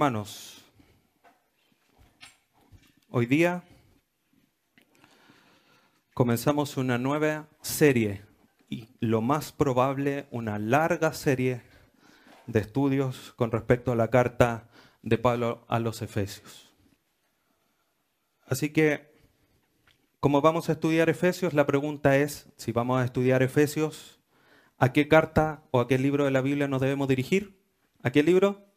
Hermanos, hoy día comenzamos una nueva serie y lo más probable una larga serie de estudios con respecto a la carta de Pablo a los Efesios. Así que, como vamos a estudiar Efesios, la pregunta es, si vamos a estudiar Efesios, ¿a qué carta o a qué libro de la Biblia nos debemos dirigir? ¿A qué libro?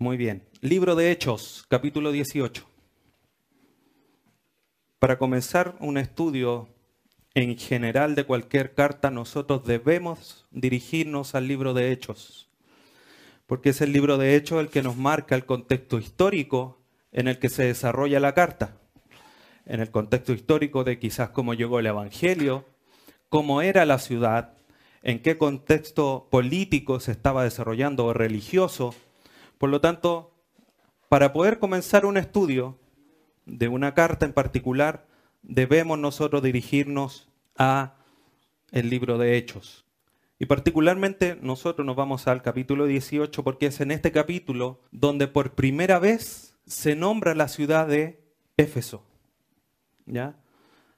Muy bien. Libro de Hechos, capítulo 18. Para comenzar un estudio en general de cualquier carta, nosotros debemos dirigirnos al libro de Hechos, porque es el libro de Hechos el que nos marca el contexto histórico en el que se desarrolla la carta, en el contexto histórico de quizás cómo llegó el Evangelio, cómo era la ciudad, en qué contexto político se estaba desarrollando o religioso, por lo tanto, para poder comenzar un estudio de una carta en particular, debemos nosotros dirigirnos a el libro de Hechos. Y particularmente nosotros nos vamos al capítulo 18 porque es en este capítulo donde por primera vez se nombra la ciudad de Éfeso. ¿Ya?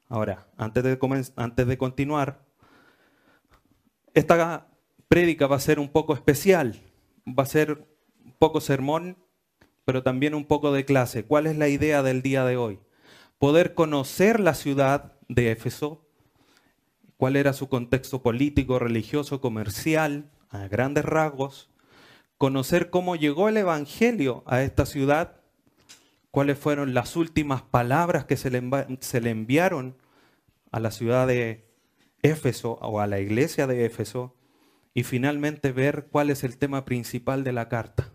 Ahora, antes de, antes de continuar, esta prédica va a ser un poco especial, va a ser poco sermón, pero también un poco de clase. ¿Cuál es la idea del día de hoy? Poder conocer la ciudad de Éfeso, cuál era su contexto político, religioso, comercial, a grandes rasgos, conocer cómo llegó el Evangelio a esta ciudad, cuáles fueron las últimas palabras que se le, enviaron a la ciudad de Éfeso o a la iglesia de Éfeso, y finalmente ver cuál es el tema principal de la carta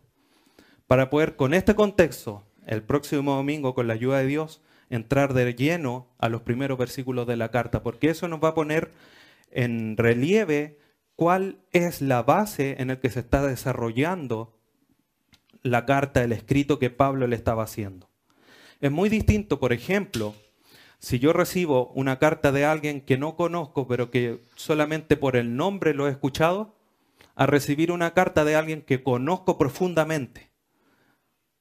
para poder con este contexto, el próximo domingo, con la ayuda de Dios, entrar de lleno a los primeros versículos de la carta, porque eso nos va a poner en relieve cuál es la base en la que se está desarrollando la carta, el escrito que Pablo le estaba haciendo. Es muy distinto, por ejemplo, si yo recibo una carta de alguien que no conozco, pero que solamente por el nombre lo he escuchado, a recibir una carta de alguien que conozco profundamente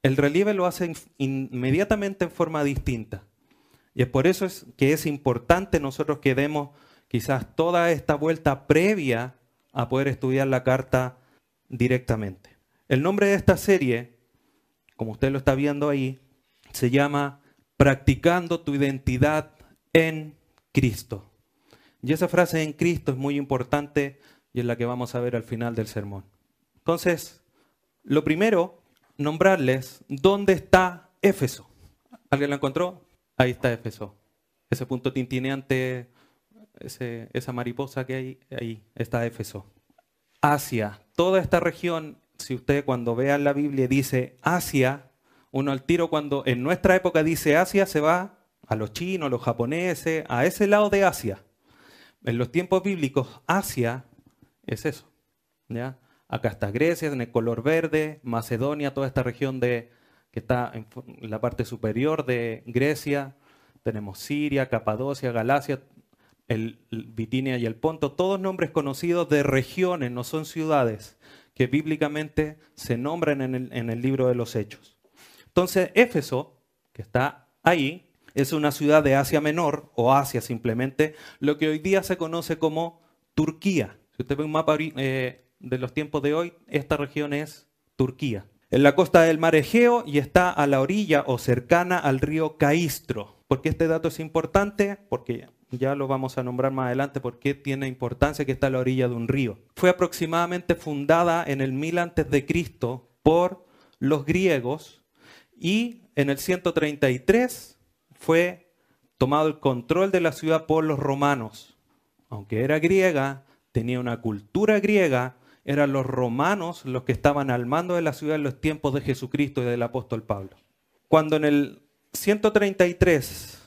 el relieve lo hace inmediatamente en forma distinta. Y es por eso es que es importante nosotros que demos quizás toda esta vuelta previa a poder estudiar la carta directamente. El nombre de esta serie, como usted lo está viendo ahí, se llama Practicando tu identidad en Cristo. Y esa frase en Cristo es muy importante y es la que vamos a ver al final del sermón. Entonces, lo primero nombrarles dónde está Éfeso. ¿Alguien lo encontró? Ahí está Éfeso. Ese punto tintineante, esa mariposa que hay, ahí está Éfeso. Asia, toda esta región, si usted cuando vea la Biblia dice Asia, uno al tiro cuando en nuestra época dice Asia se va a los chinos, a los japoneses, a ese lado de Asia. En los tiempos bíblicos, Asia es eso. ¿ya? Acá está Grecia en el color verde, Macedonia, toda esta región de, que está en la parte superior de Grecia. Tenemos Siria, Capadocia, Galacia, el, Bitinia y el Ponto, todos nombres conocidos de regiones, no son ciudades, que bíblicamente se nombran en el, libro de los Hechos. Entonces, Éfeso, que está ahí, es una ciudad de Asia Menor, o Asia simplemente, lo que hoy día se conoce como Turquía. Si usted ve un mapa eh, de los tiempos de hoy, esta región es Turquía. En la costa del mar Egeo y está a la orilla o cercana al río Caistro. ¿Por qué este dato es importante? Porque ya lo vamos a nombrar más adelante, porque tiene importancia que está a la orilla de un río. Fue aproximadamente fundada en el 1000 antes de Cristo por los griegos y en el 133 fue tomado el control de la ciudad por los romanos. Aunque era griega, tenía una cultura griega, eran los romanos los que estaban al mando de la ciudad en los tiempos de Jesucristo y del apóstol Pablo. Cuando en el 133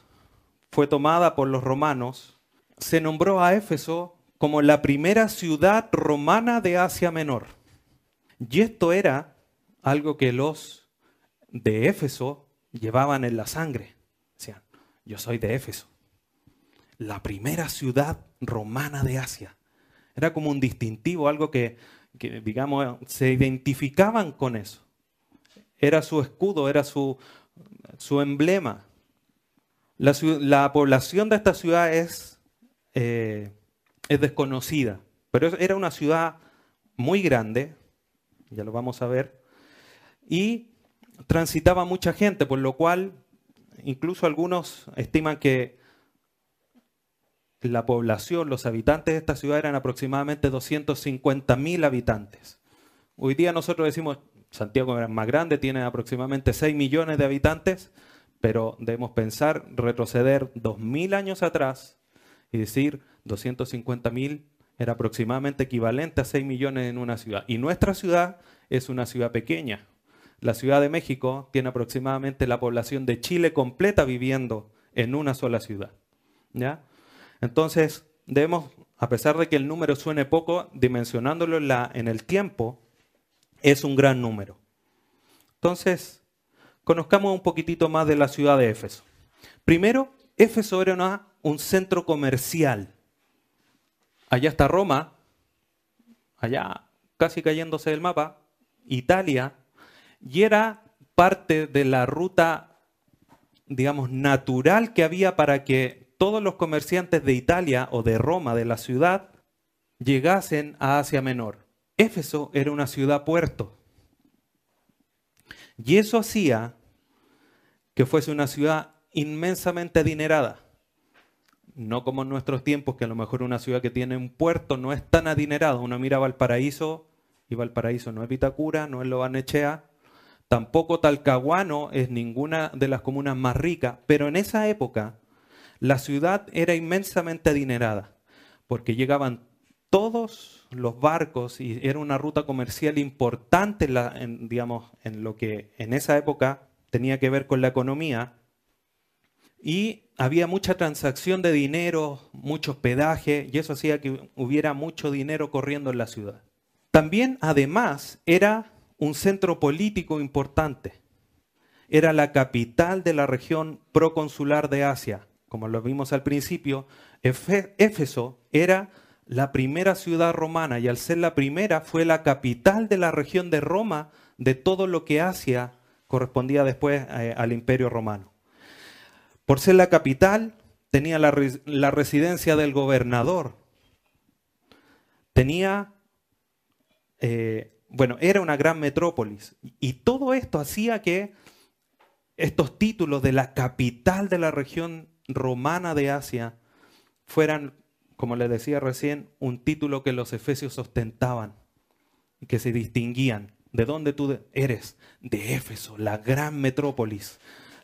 fue tomada por los romanos, se nombró a Éfeso como la primera ciudad romana de Asia Menor. Y esto era algo que los de Éfeso llevaban en la sangre. Decían, yo soy de Éfeso, la primera ciudad romana de Asia. Era como un distintivo, algo que, digamos, se identificaban con eso. era su escudo, era su, su emblema. La, población de esta ciudad es, eh, es desconocida, pero era una ciudad muy grande, ya lo vamos a ver, y transitaba mucha gente, por lo cual incluso algunos estiman que la población, los habitantes de esta ciudad eran aproximadamente 250 mil habitantes. Hoy día nosotros decimos, Santiago es más grande, tiene aproximadamente 6 millones de habitantes, pero debemos pensar, retroceder 2.000 años atrás y decir 250 mil era aproximadamente equivalente a 6 millones en una ciudad. Y nuestra ciudad es una ciudad pequeña. La Ciudad de México tiene aproximadamente la población de Chile completa viviendo en una sola ciudad. ¿ya? Entonces, debemos, a pesar de que el número suene poco, dimensionándolo en, el tiempo, es un gran número. Entonces, conozcamos un poquitito más de la ciudad de Éfeso. Primero, Éfeso era un centro comercial. Allá está Roma, allá casi cayéndose del mapa, Italia, y era parte de la ruta, digamos, natural que había para que todos los comerciantes de Italia o de Roma, de la ciudad, llegasen a Asia Menor. Éfeso era una ciudad puerto. Y eso hacía que fuese una ciudad inmensamente adinerada. No como en nuestros tiempos, que a lo mejor una ciudad que tiene un puerto no es tan adinerada. Uno mira Valparaíso y Valparaíso no es Vitacura, no es Lobanechea, tampoco Talcahuano es ninguna de las comunas más ricas, pero en esa época la ciudad era inmensamente adinerada, porque llegaban todos los barcos y era una ruta comercial importante en, digamos, en lo que en esa época tenía que ver con la economía. Y había mucha transacción de dinero, mucho hospedaje, y eso hacía que hubiera mucho dinero corriendo en la ciudad. También, además, era un centro político importante. Era la capital de la región proconsular de Asia. Como lo vimos al principio, Éfeso era la primera ciudad romana y al ser la primera fue la capital de la región de Roma de todo lo que Asia correspondía después eh, al imperio romano. Por ser la capital, tenía la, residencia del gobernador, tenía, eh, bueno, era una gran metrópolis y todo esto hacía que estos títulos de la capital de la región romana de Asia fueran como les decía recién, un título que los efesios ostentaban y que se distinguían. ¿De dónde tú eres? De Éfeso, la gran metrópolis,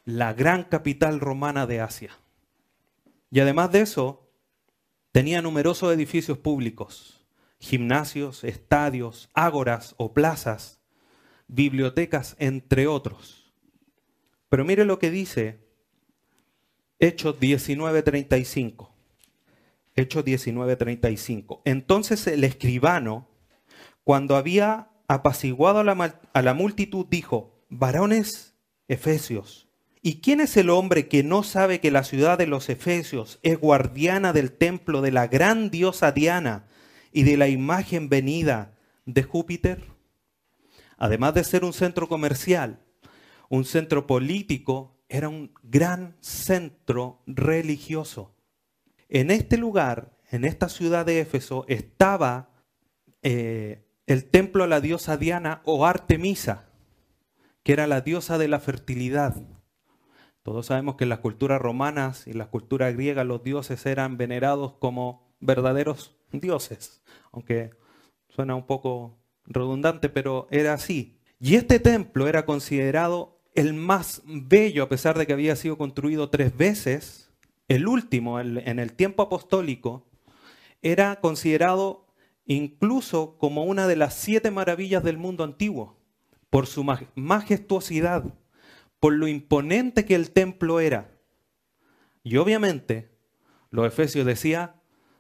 la gran capital romana de Asia. Y además de eso, tenía numerosos edificios públicos, gimnasios, estadios, ágoras o plazas, bibliotecas, entre otros. Pero mire lo que dice Hechos 19:35. Hechos 19:35. Entonces el escribano, cuando había apaciguado a la, a la multitud, dijo, varones efesios, ¿y quién es el hombre que no sabe que la ciudad de los efesios es guardiana del templo de la gran diosa Diana y de la imagen venida de Júpiter? Además de ser un centro comercial, un centro político, era un gran centro religioso. En este lugar, en esta ciudad de Éfeso, estaba eh, el templo a la diosa Diana o Artemisa, que era la diosa de la fertilidad. Todos sabemos que en las culturas romanas y las culturas griegas los dioses eran venerados como verdaderos dioses, aunque suena un poco redundante, pero era así. Y este templo era considerado el más bello, a pesar de que había sido construido tres veces, el último, en el tiempo apostólico, era considerado incluso como una de las siete maravillas del mundo antiguo, por su majestuosidad, por lo imponente que el templo era. Y obviamente, los efesios decían,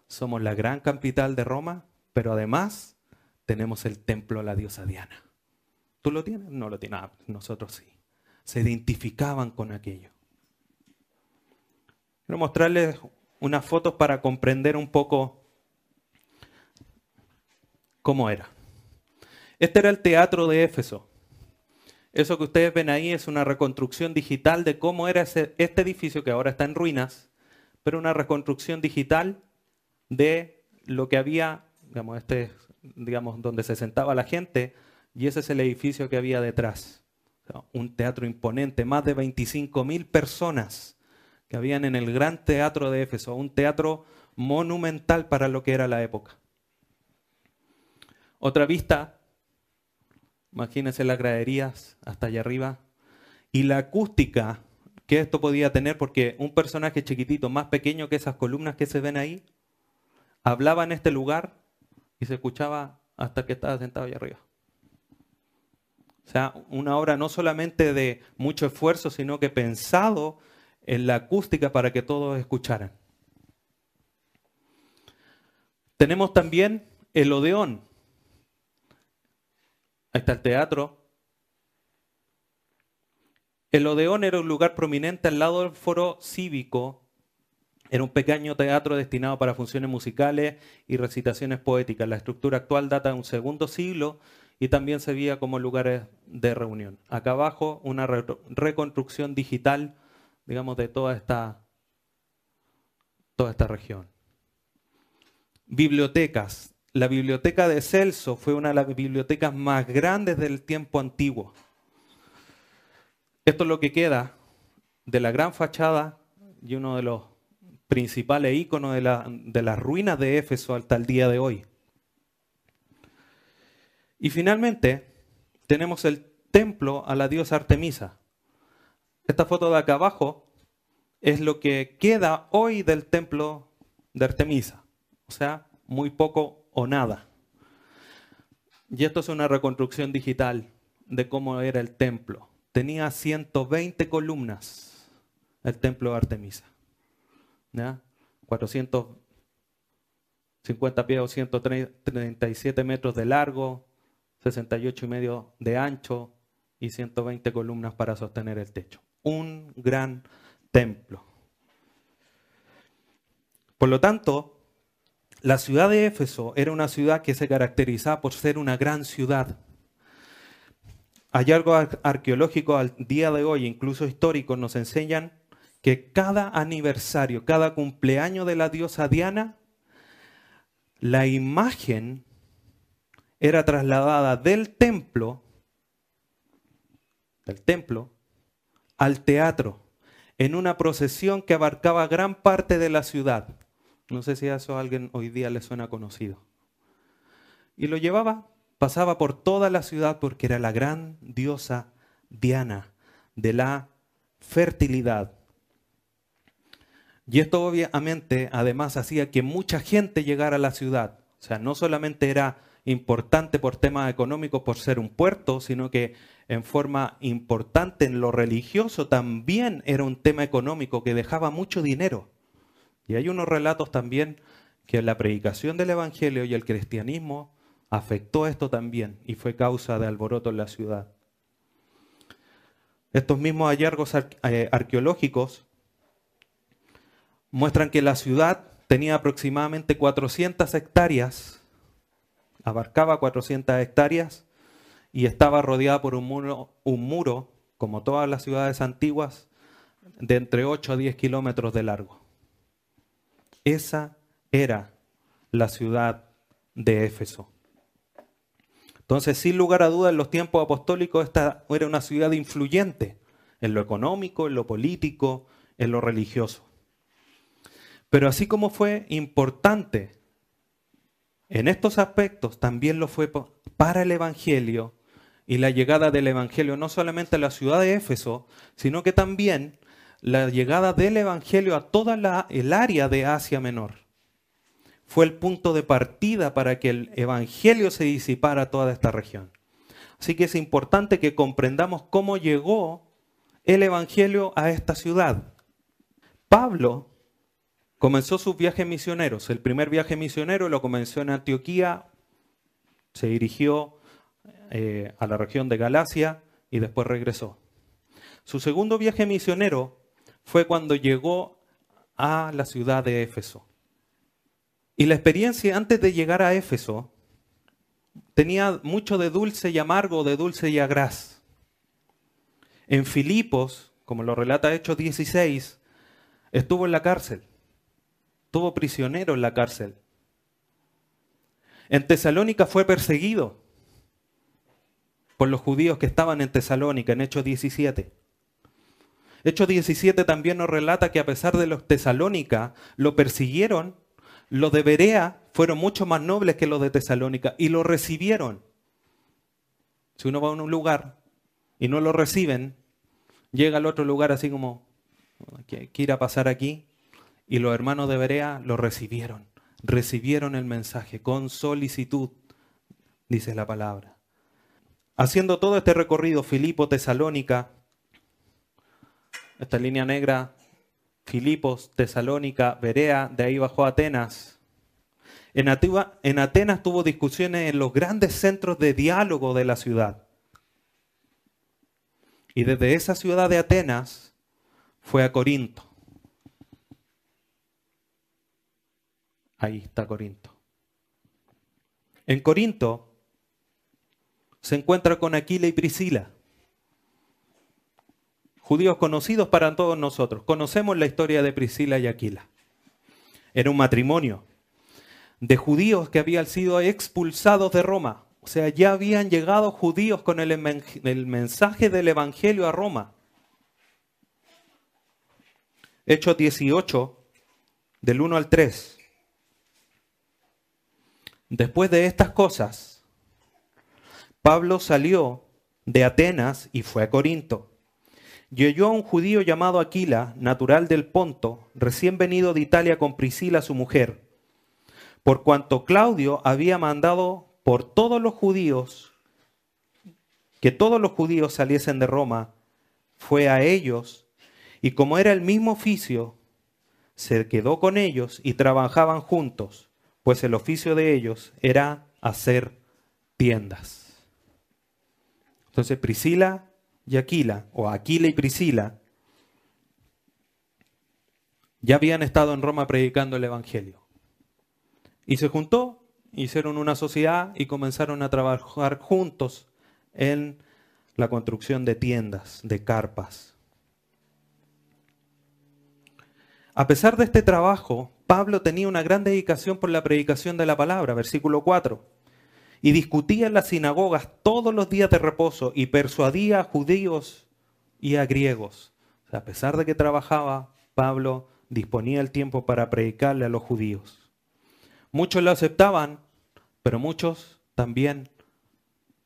somos la gran capital de Roma, pero además tenemos el templo a la diosa Diana. ¿Tú lo tienes? No lo tienes. Ah, nosotros sí. Se identificaban con aquello. Quiero mostrarles unas fotos para comprender un poco cómo era. Este era el teatro de Éfeso. Eso que ustedes ven ahí es una reconstrucción digital de cómo era este edificio que ahora está en ruinas, pero una reconstrucción digital de lo que había, digamos, este, digamos, donde se sentaba la gente, y ese es el edificio que había detrás. Un teatro imponente, más de 25 mil personas que habían en el gran teatro de Éfeso, un teatro monumental para lo que era la época. Otra vista, imagínense las graderías hasta allá arriba, y la acústica que esto podía tener, porque un personaje chiquitito, más pequeño que esas columnas que se ven ahí, hablaba en este lugar y se escuchaba hasta que estaba sentado allá arriba. O sea, una obra no solamente de mucho esfuerzo, sino que pensado en la acústica para que todos escucharan. Tenemos también el Odeón. Ahí está el teatro. El Odeón era un lugar prominente al lado del foro cívico. Era un pequeño teatro destinado para funciones musicales y recitaciones poéticas. La estructura actual data de un segundo siglo y también se veía como lugares de reunión. Acá abajo una reconstrucción digital, digamos, de toda esta, toda esta región. Bibliotecas. La biblioteca de Celso fue una de las bibliotecas más grandes del tiempo antiguo. Esto es lo que queda de la gran fachada y uno de los principales íconos de, la, de las ruinas de Éfeso hasta el día de hoy. Y finalmente tenemos el templo a la diosa Artemisa. Esta foto de acá abajo es lo que queda hoy del templo de Artemisa. O sea, muy poco o nada. Y esto es una reconstrucción digital de cómo era el templo. Tenía 120 columnas el templo de Artemisa. ¿Ya? 450 pies o 137 metros de largo, 68 y medio de ancho y 120 columnas para sostener el techo. Un gran templo. Por lo tanto, la ciudad de Éfeso era una ciudad que se caracterizaba por ser una gran ciudad. Hallazgos arqueológicos al día de hoy, incluso históricos, nos enseñan que cada aniversario, cada cumpleaños de la diosa Diana, la imagen era trasladada del templo, del templo, al teatro, en una procesión que abarcaba gran parte de la ciudad. No sé si a eso a alguien hoy día le suena conocido. Y lo llevaba, pasaba por toda la ciudad porque era la gran diosa Diana de la fertilidad. Y esto obviamente además hacía que mucha gente llegara a la ciudad. O sea, no solamente era importante por temas económicos, por ser un puerto, sino que en forma importante en lo religioso también era un tema económico que dejaba mucho dinero. Y hay unos relatos también que la predicación del Evangelio y el cristianismo afectó esto también y fue causa de alboroto en la ciudad. Estos mismos hallazgos eh, arqueológicos muestran que la ciudad tenía aproximadamente 400 hectáreas abarcaba 400 hectáreas y estaba rodeada por un muro, un muro, como todas las ciudades antiguas, de entre 8 a 10 kilómetros de largo. Esa era la ciudad de Éfeso. Entonces, sin lugar a dudas, en los tiempos apostólicos esta era una ciudad influyente en lo económico, en lo político, en lo religioso. Pero así como fue importante en estos aspectos también lo fue para el Evangelio y la llegada del Evangelio no solamente a la ciudad de Éfeso, sino que también la llegada del Evangelio a toda la, el área de Asia Menor. Fue el punto de partida para que el Evangelio se disipara toda esta región. Así que es importante que comprendamos cómo llegó el Evangelio a esta ciudad. Pablo comenzó sus viajes misioneros. El primer viaje misionero lo comenzó en Antioquía, se dirigió eh, a la región de Galacia y después regresó. Su segundo viaje misionero fue cuando llegó a la ciudad de Éfeso. Y la experiencia antes de llegar a Éfeso tenía mucho de dulce y amargo, de dulce y agraz. En Filipos, como lo relata Hechos 16, estuvo en la cárcel, estuvo prisionero en la cárcel. En Tesalónica fue perseguido por los judíos que estaban en Tesalónica, en Hechos 17. Hechos 17 también nos relata que a pesar de los Tesalónica lo persiguieron, los de Berea fueron mucho más nobles que los de Tesalónica y lo recibieron. Si uno va a un lugar y no lo reciben, llega al otro lugar así como, ¿qué a pasar aquí? Y los hermanos de Berea lo recibieron, recibieron el mensaje con solicitud, dice la palabra. Haciendo todo este recorrido, Filipo, Tesalónica, esta línea negra, Filipos, Tesalónica, Berea, de ahí bajó a Atenas. En, en Atenas tuvo discusiones en los grandes centros de diálogo de la ciudad. Y desde esa ciudad de Atenas fue a Corinto. Ahí está Corinto. En Corinto se encuentra con Aquila y Priscila, judíos conocidos para todos nosotros. Conocemos la historia de Priscila y Aquila. Era un matrimonio de judíos que habían sido expulsados de Roma. O sea, ya habían llegado judíos con el, el mensaje del Evangelio a Roma. Hechos 18, del 1 al 3. Después de estas cosas, Pablo salió de Atenas y fue a Corinto. Y a un judío llamado Aquila, natural del Ponto, recién venido de Italia con Priscila, su mujer, por cuanto Claudio había mandado por todos los judíos que todos los judíos saliesen de Roma, fue a ellos, y como era el mismo oficio, se quedó con ellos y trabajaban juntos, pues el oficio de ellos era hacer tiendas. Entonces Priscila y Aquila, o Aquila y Priscila, ya habían estado en Roma predicando el Evangelio. Y se juntó, hicieron una sociedad y comenzaron a trabajar juntos en la construcción de tiendas, de carpas. A pesar de este trabajo, Pablo tenía una gran dedicación por la predicación de la palabra, versículo 4 y discutía en las sinagogas todos los días de reposo y persuadía a judíos y a griegos. a pesar de que trabajaba, Pablo disponía el tiempo para predicarle a los judíos. Muchos lo aceptaban, pero muchos también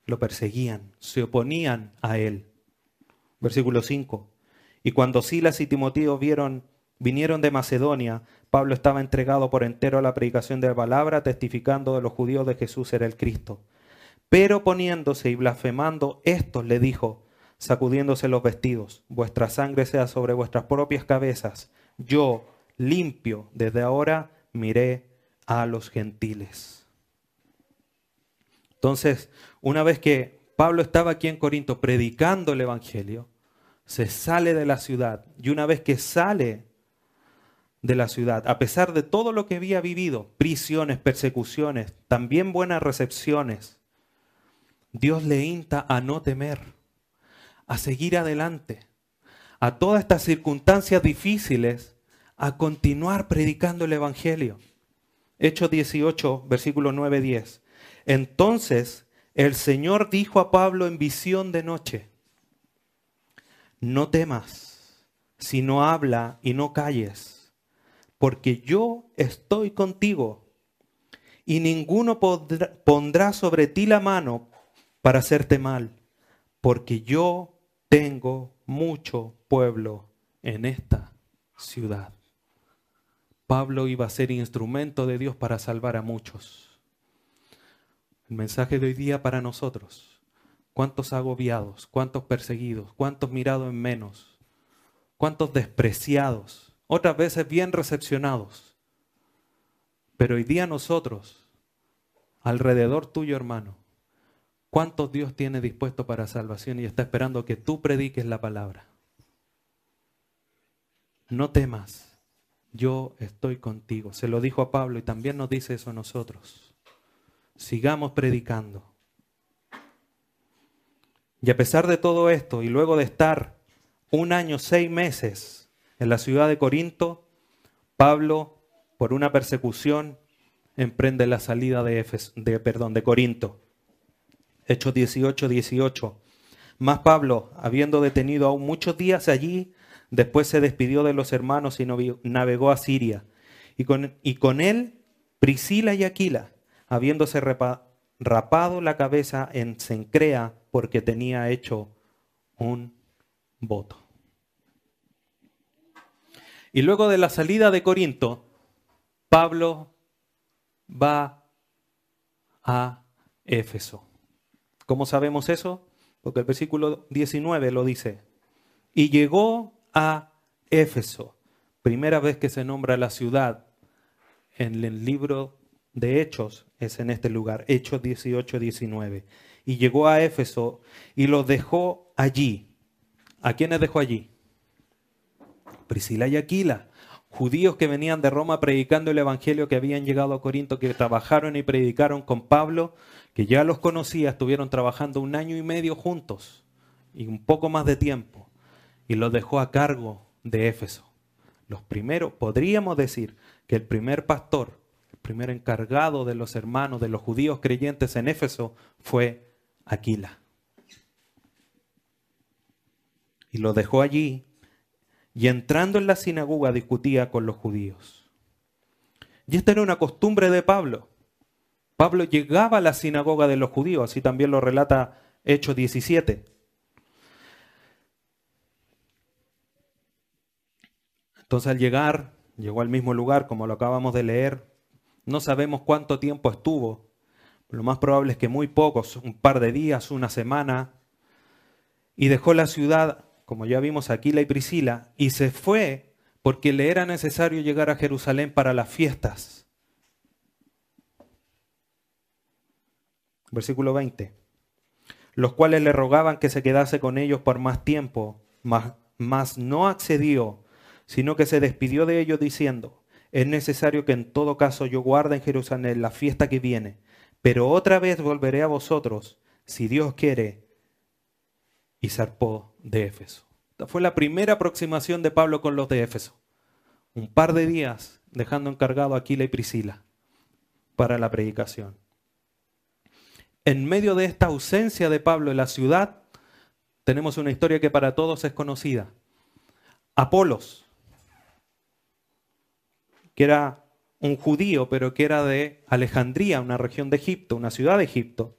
lo perseguían, se oponían a él. Versículo 5. Y cuando Silas y Timoteo vieron, vinieron de Macedonia, Pablo estaba entregado por entero a la predicación de la palabra, testificando de los judíos de Jesús era el Cristo. Pero poniéndose y blasfemando, estos le dijo, sacudiéndose los vestidos, vuestra sangre sea sobre vuestras propias cabezas. Yo, limpio, desde ahora miré a los gentiles. Entonces, una vez que Pablo estaba aquí en Corinto predicando el Evangelio, se sale de la ciudad y una vez que sale de la ciudad, a pesar de todo lo que había vivido, prisiones, persecuciones, también buenas recepciones, Dios le insta a no temer, a seguir adelante, a todas estas circunstancias difíciles, a continuar predicando el Evangelio. Hechos 18, versículo 9, 10. Entonces el Señor dijo a Pablo en visión de noche, no temas, sino habla y no calles porque yo estoy contigo y ninguno pondrá sobre ti la mano para hacerte mal, porque yo tengo mucho pueblo en esta ciudad. Pablo iba a ser instrumento de Dios para salvar a muchos. El mensaje de hoy día para nosotros. ¿Cuántos agobiados? ¿Cuántos perseguidos? ¿Cuántos mirados en menos? ¿Cuántos despreciados? Otras veces bien recepcionados. Pero hoy día nosotros, alrededor tuyo hermano, ¿cuántos Dios tiene dispuesto para salvación y está esperando que tú prediques la palabra? No temas, yo estoy contigo. Se lo dijo a Pablo y también nos dice eso a nosotros. Sigamos predicando. Y a pesar de todo esto, y luego de estar un año, seis meses en la ciudad de Corinto, Pablo, por una persecución, emprende la salida de, de, de Corinto. Hechos 18, 18. Más Pablo, habiendo detenido aún muchos días allí, después se despidió de los hermanos y navegó a Siria. Y con, y con él Priscila y Aquila, habiéndose rapado la cabeza en Sencrea porque tenía hecho un voto. Y luego de la salida de Corinto, Pablo va a Éfeso. ¿Cómo sabemos eso? Porque el versículo 19 lo dice. Y llegó a Éfeso, primera vez que se nombra la ciudad en el libro de Hechos, es en este lugar, Hechos 18, 19. Y llegó a Éfeso y los dejó allí. ¿A quiénes dejó allí? Priscila y Aquila, judíos que venían de Roma predicando el Evangelio, que habían llegado a Corinto, que trabajaron y predicaron con Pablo, que ya los conocía, estuvieron trabajando un año y medio juntos y un poco más de tiempo, y los dejó a cargo de Éfeso. Los primeros, podríamos decir que el primer pastor, el primer encargado de los hermanos, de los judíos creyentes en Éfeso, fue Aquila. Y lo dejó allí y entrando en la sinagoga discutía con los judíos. Y esta era una costumbre de Pablo. Pablo llegaba a la sinagoga de los judíos, así también lo relata Hechos 17. Entonces al llegar, llegó al mismo lugar, como lo acabamos de leer, no sabemos cuánto tiempo estuvo, lo más probable es que muy pocos, un par de días, una semana, y dejó la ciudad como ya vimos Aquila y Priscila, y se fue porque le era necesario llegar a Jerusalén para las fiestas. Versículo 20. Los cuales le rogaban que se quedase con ellos por más tiempo, mas, mas no accedió, sino que se despidió de ellos diciendo, es necesario que en todo caso yo guarde en Jerusalén la fiesta que viene, pero otra vez volveré a vosotros, si Dios quiere, y zarpó de Éfeso. Esta fue la primera aproximación de Pablo con los de Éfeso. Un par de días dejando encargado a Aquila y Priscila para la predicación. En medio de esta ausencia de Pablo en la ciudad, tenemos una historia que para todos es conocida. Apolos, que era un judío, pero que era de Alejandría, una región de Egipto, una ciudad de Egipto,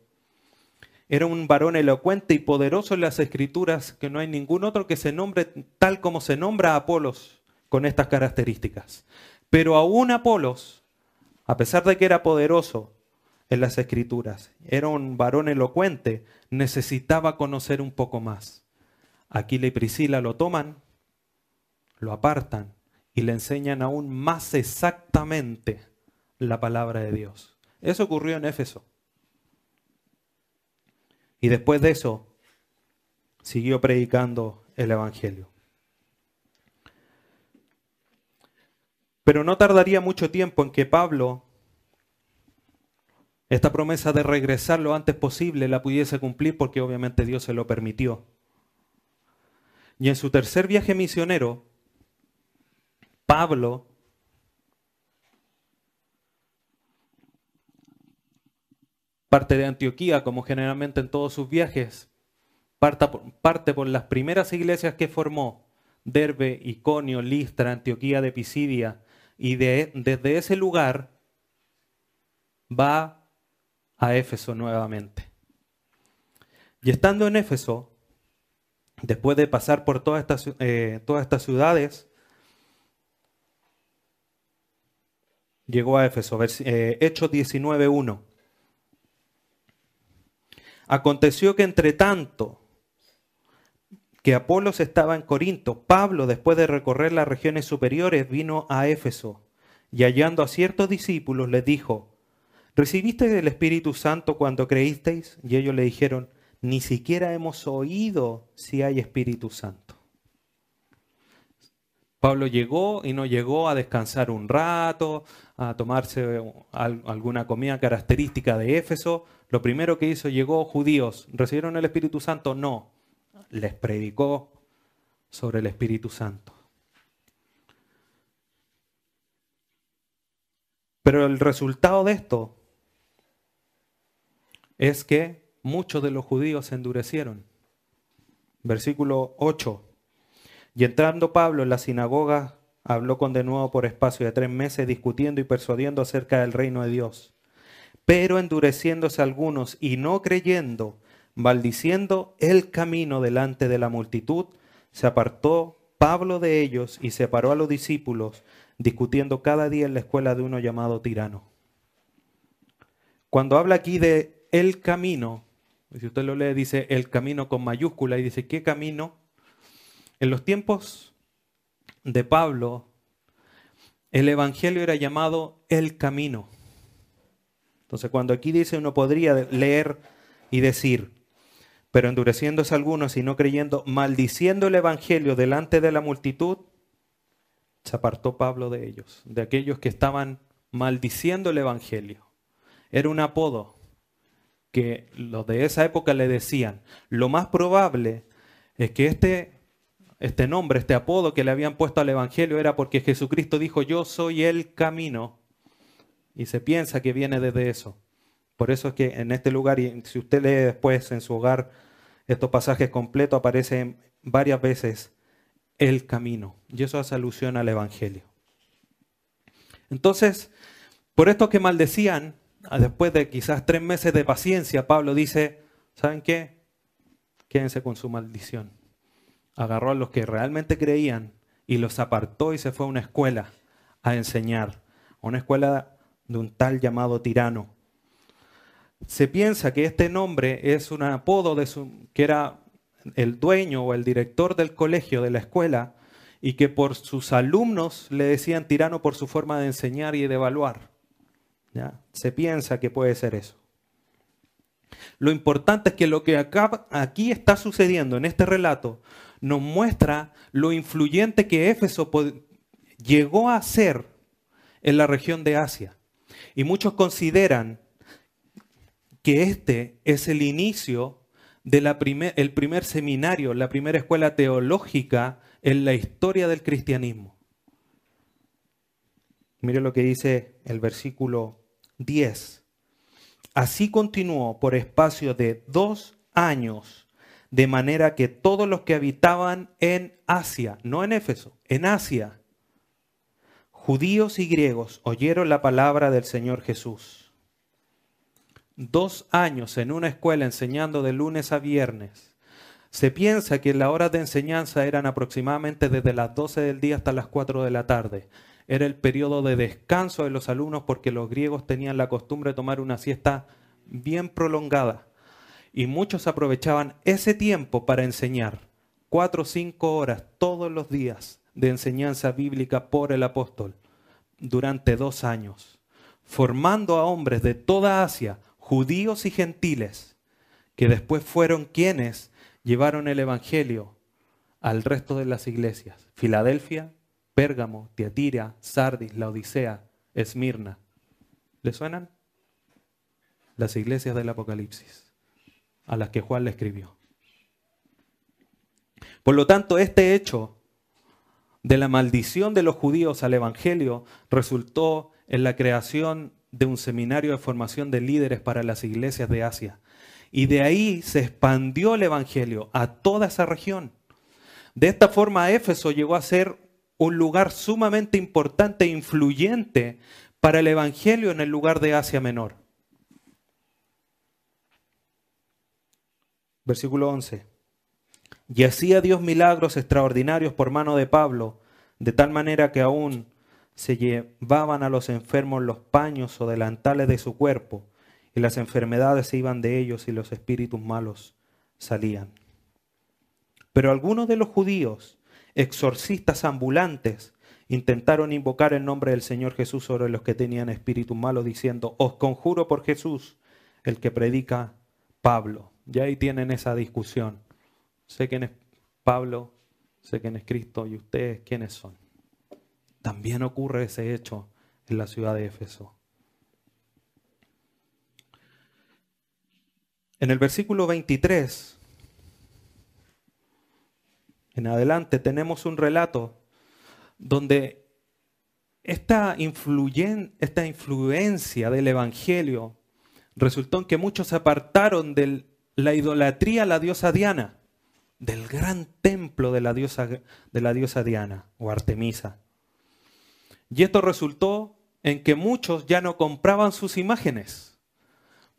era un varón elocuente y poderoso en las escrituras, que no hay ningún otro que se nombre tal como se nombra a Apolos con estas características. Pero aún Apolos, a pesar de que era poderoso en las escrituras, era un varón elocuente, necesitaba conocer un poco más. Aquila y Priscila lo toman, lo apartan y le enseñan aún más exactamente la palabra de Dios. Eso ocurrió en Éfeso. Y después de eso, siguió predicando el Evangelio. Pero no tardaría mucho tiempo en que Pablo, esta promesa de regresar lo antes posible, la pudiese cumplir porque obviamente Dios se lo permitió. Y en su tercer viaje misionero, Pablo parte de Antioquía, como generalmente en todos sus viajes, parte por las primeras iglesias que formó, Derbe, Iconio, Listra, Antioquía de Pisidia, y desde ese lugar va a Éfeso nuevamente. Y estando en Éfeso, después de pasar por todas estas, eh, todas estas ciudades, llegó a Éfeso, eh, Hechos 19.1. Aconteció que entre tanto que Apolos estaba en Corinto, Pablo, después de recorrer las regiones superiores, vino a Éfeso y hallando a ciertos discípulos les dijo, ¿recibisteis el Espíritu Santo cuando creísteis? Y ellos le dijeron, ni siquiera hemos oído si hay Espíritu Santo. Pablo llegó y no llegó a descansar un rato, a tomarse alguna comida característica de Éfeso. Lo primero que hizo, llegó judíos, ¿recibieron el Espíritu Santo? No, les predicó sobre el Espíritu Santo. Pero el resultado de esto es que muchos de los judíos se endurecieron. Versículo 8. Y entrando Pablo en la sinagoga, habló con de nuevo por espacio de tres meses, discutiendo y persuadiendo acerca del reino de Dios. Pero endureciéndose algunos y no creyendo, maldiciendo el camino delante de la multitud, se apartó Pablo de ellos y separó a los discípulos, discutiendo cada día en la escuela de uno llamado tirano. Cuando habla aquí de el camino, si usted lo lee, dice el camino con mayúscula y dice, ¿qué camino? En los tiempos de Pablo, el Evangelio era llamado el camino. Entonces, cuando aquí dice, uno podría leer y decir, pero endureciéndose algunos y no creyendo, maldiciendo el Evangelio delante de la multitud, se apartó Pablo de ellos, de aquellos que estaban maldiciendo el Evangelio. Era un apodo que los de esa época le decían. Lo más probable es que este, este nombre, este apodo que le habían puesto al Evangelio era porque Jesucristo dijo, yo soy el camino. Y se piensa que viene desde eso. Por eso es que en este lugar, y si usted lee después en su hogar estos pasajes completos, aparecen varias veces el camino. Y eso hace alusión al Evangelio. Entonces, por esto que maldecían, después de quizás tres meses de paciencia, Pablo dice, ¿saben qué? Quédense con su maldición. Agarró a los que realmente creían y los apartó y se fue a una escuela a enseñar, una escuela de un tal llamado tirano. Se piensa que este nombre es un apodo de su, que era el dueño o el director del colegio, de la escuela, y que por sus alumnos le decían tirano por su forma de enseñar y de evaluar. Se piensa que puede ser eso. Lo importante es que lo que acá, aquí está sucediendo en este relato nos muestra lo influyente que Éfeso llegó a ser en la región de Asia. Y muchos consideran que este es el inicio del primer, primer seminario, la primera escuela teológica en la historia del cristianismo. Mire lo que dice el versículo 10. Así continuó por espacio de dos años, de manera que todos los que habitaban en Asia, no en Éfeso, en Asia, judíos y griegos, oyeron la palabra del Señor Jesús. Dos años en una escuela enseñando de lunes a viernes. Se piensa que las horas de enseñanza eran aproximadamente desde las 12 del día hasta las 4 de la tarde era el periodo de descanso de los alumnos porque los griegos tenían la costumbre de tomar una siesta bien prolongada. Y muchos aprovechaban ese tiempo para enseñar cuatro o cinco horas todos los días de enseñanza bíblica por el apóstol durante dos años, formando a hombres de toda Asia, judíos y gentiles, que después fueron quienes llevaron el Evangelio al resto de las iglesias. Filadelfia, Pérgamo, Tiatira, Sardis, la Odisea, Esmirna. ¿Le suenan? Las iglesias del Apocalipsis, a las que Juan le escribió. Por lo tanto, este hecho de la maldición de los judíos al Evangelio resultó en la creación de un seminario de formación de líderes para las iglesias de Asia. Y de ahí se expandió el Evangelio a toda esa región. De esta forma, Éfeso llegó a ser un lugar sumamente importante e influyente para el Evangelio en el lugar de Asia Menor. Versículo 11. Y hacía Dios milagros extraordinarios por mano de Pablo, de tal manera que aún se llevaban a los enfermos los paños o delantales de su cuerpo, y las enfermedades se iban de ellos y los espíritus malos salían. Pero algunos de los judíos, exorcistas ambulantes intentaron invocar el nombre del Señor Jesús sobre los que tenían espíritu malo, diciendo, os conjuro por Jesús, el que predica Pablo. Ya ahí tienen esa discusión. Sé quién es Pablo, sé quién es Cristo y ustedes quiénes son. También ocurre ese hecho en la ciudad de Éfeso. En el versículo 23, en adelante, tenemos un relato donde esta, esta influencia del Evangelio resultó en que muchos se apartaron de la idolatría a la diosa Diana, del gran templo de la diosa, de la diosa Diana o Artemisa. Y esto resultó en que muchos ya no compraban sus imágenes.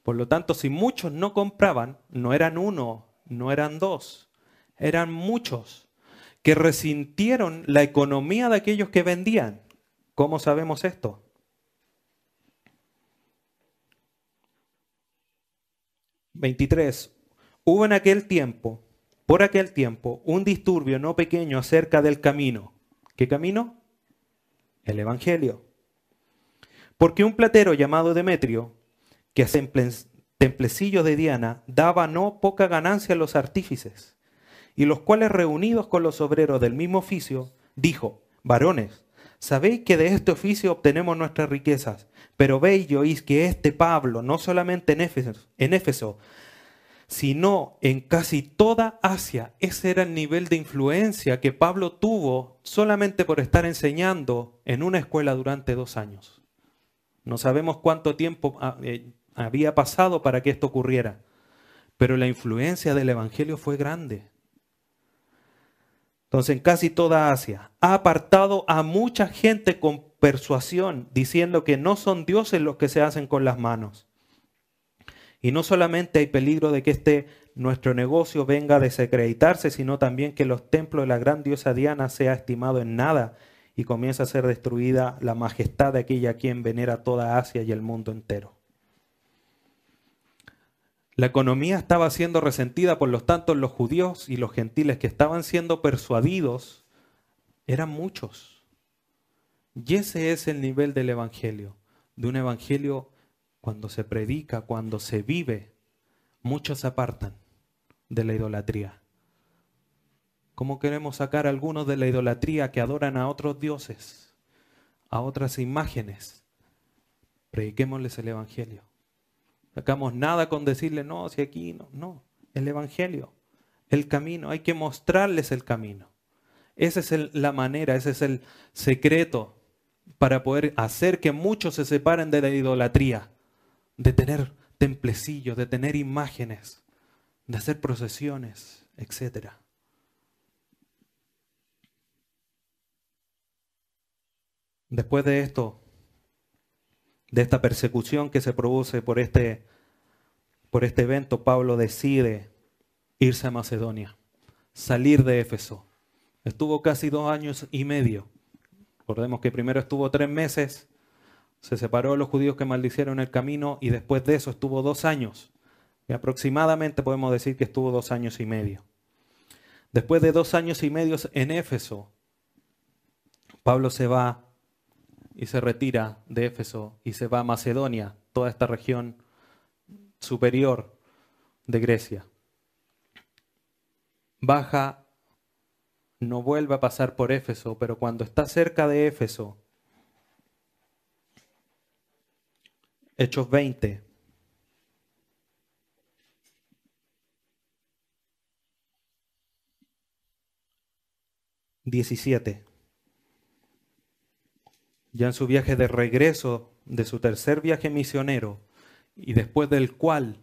Por lo tanto, si muchos no compraban, no eran uno, no eran dos, eran muchos que resintieron la economía de aquellos que vendían. ¿Cómo sabemos esto? ...23... Hubo en aquel tiempo, por aquel tiempo, un disturbio no pequeño acerca del camino. ¿Qué camino? El Evangelio. Porque un platero llamado Demetrio, que hacía templecillos de Diana, daba no poca ganancia a los artífices, y los cuales reunidos con los obreros del mismo oficio, dijo, varones, sabéis que de este oficio obtenemos nuestras riquezas, pero veis y que este Pablo, no solamente en Éfeso, en Éfeso, sino en casi toda Asia, ese era el nivel de influencia que Pablo tuvo solamente por estar enseñando en una escuela durante dos años. No sabemos cuánto tiempo ah, eh, había pasado para que esto ocurriera, pero la influencia del Evangelio fue grande. Entonces, en casi toda Asia, ha apartado a mucha gente con persuasión, diciendo que no son dioses los que se hacen con las manos. Y no solamente hay peligro de que este nuestro negocio venga a desacreditarse, sino también que los templos de la gran diosa Diana sea estimado en nada y comienza a ser destruida la majestad de aquella quien venera toda Asia y el mundo entero. La economía estaba siendo resentida, por los tantos los judíos y los gentiles que estaban siendo persuadidos eran muchos. Y ese es el nivel del Evangelio, de un Evangelio cuando se predica, cuando se vive, muchos se apartan de la idolatría. ¿Cómo queremos sacar a algunos de la idolatría que adoran a otros dioses, a otras imágenes? Prediquémosles el Evangelio. Sacamos nada con decirle, no, si aquí no, no, el Evangelio, el camino, hay que mostrarles el camino. Esa es la manera, ese es el secreto para poder hacer que muchos se separen de la idolatría, de tener templecillos, de tener imágenes, de hacer procesiones, etc. Después de esto, de esta persecución que se produce por este, por este evento, Pablo decide irse a Macedonia, salir de Éfeso. Estuvo casi dos años y medio. Recordemos que primero estuvo tres meses, se separó de los judíos que maldicieron el camino y después de eso estuvo dos años. Y aproximadamente podemos decir que estuvo dos años y medio. Después de dos años y medio en Éfeso, Pablo se va y se retira de Éfeso y se va a Macedonia, toda esta región superior de Grecia. Baja, no vuelve a pasar por Éfeso, pero cuando está cerca de Éfeso, Hechos 20, Diecisiete. Ya en su viaje de regreso de su tercer viaje misionero y después del cual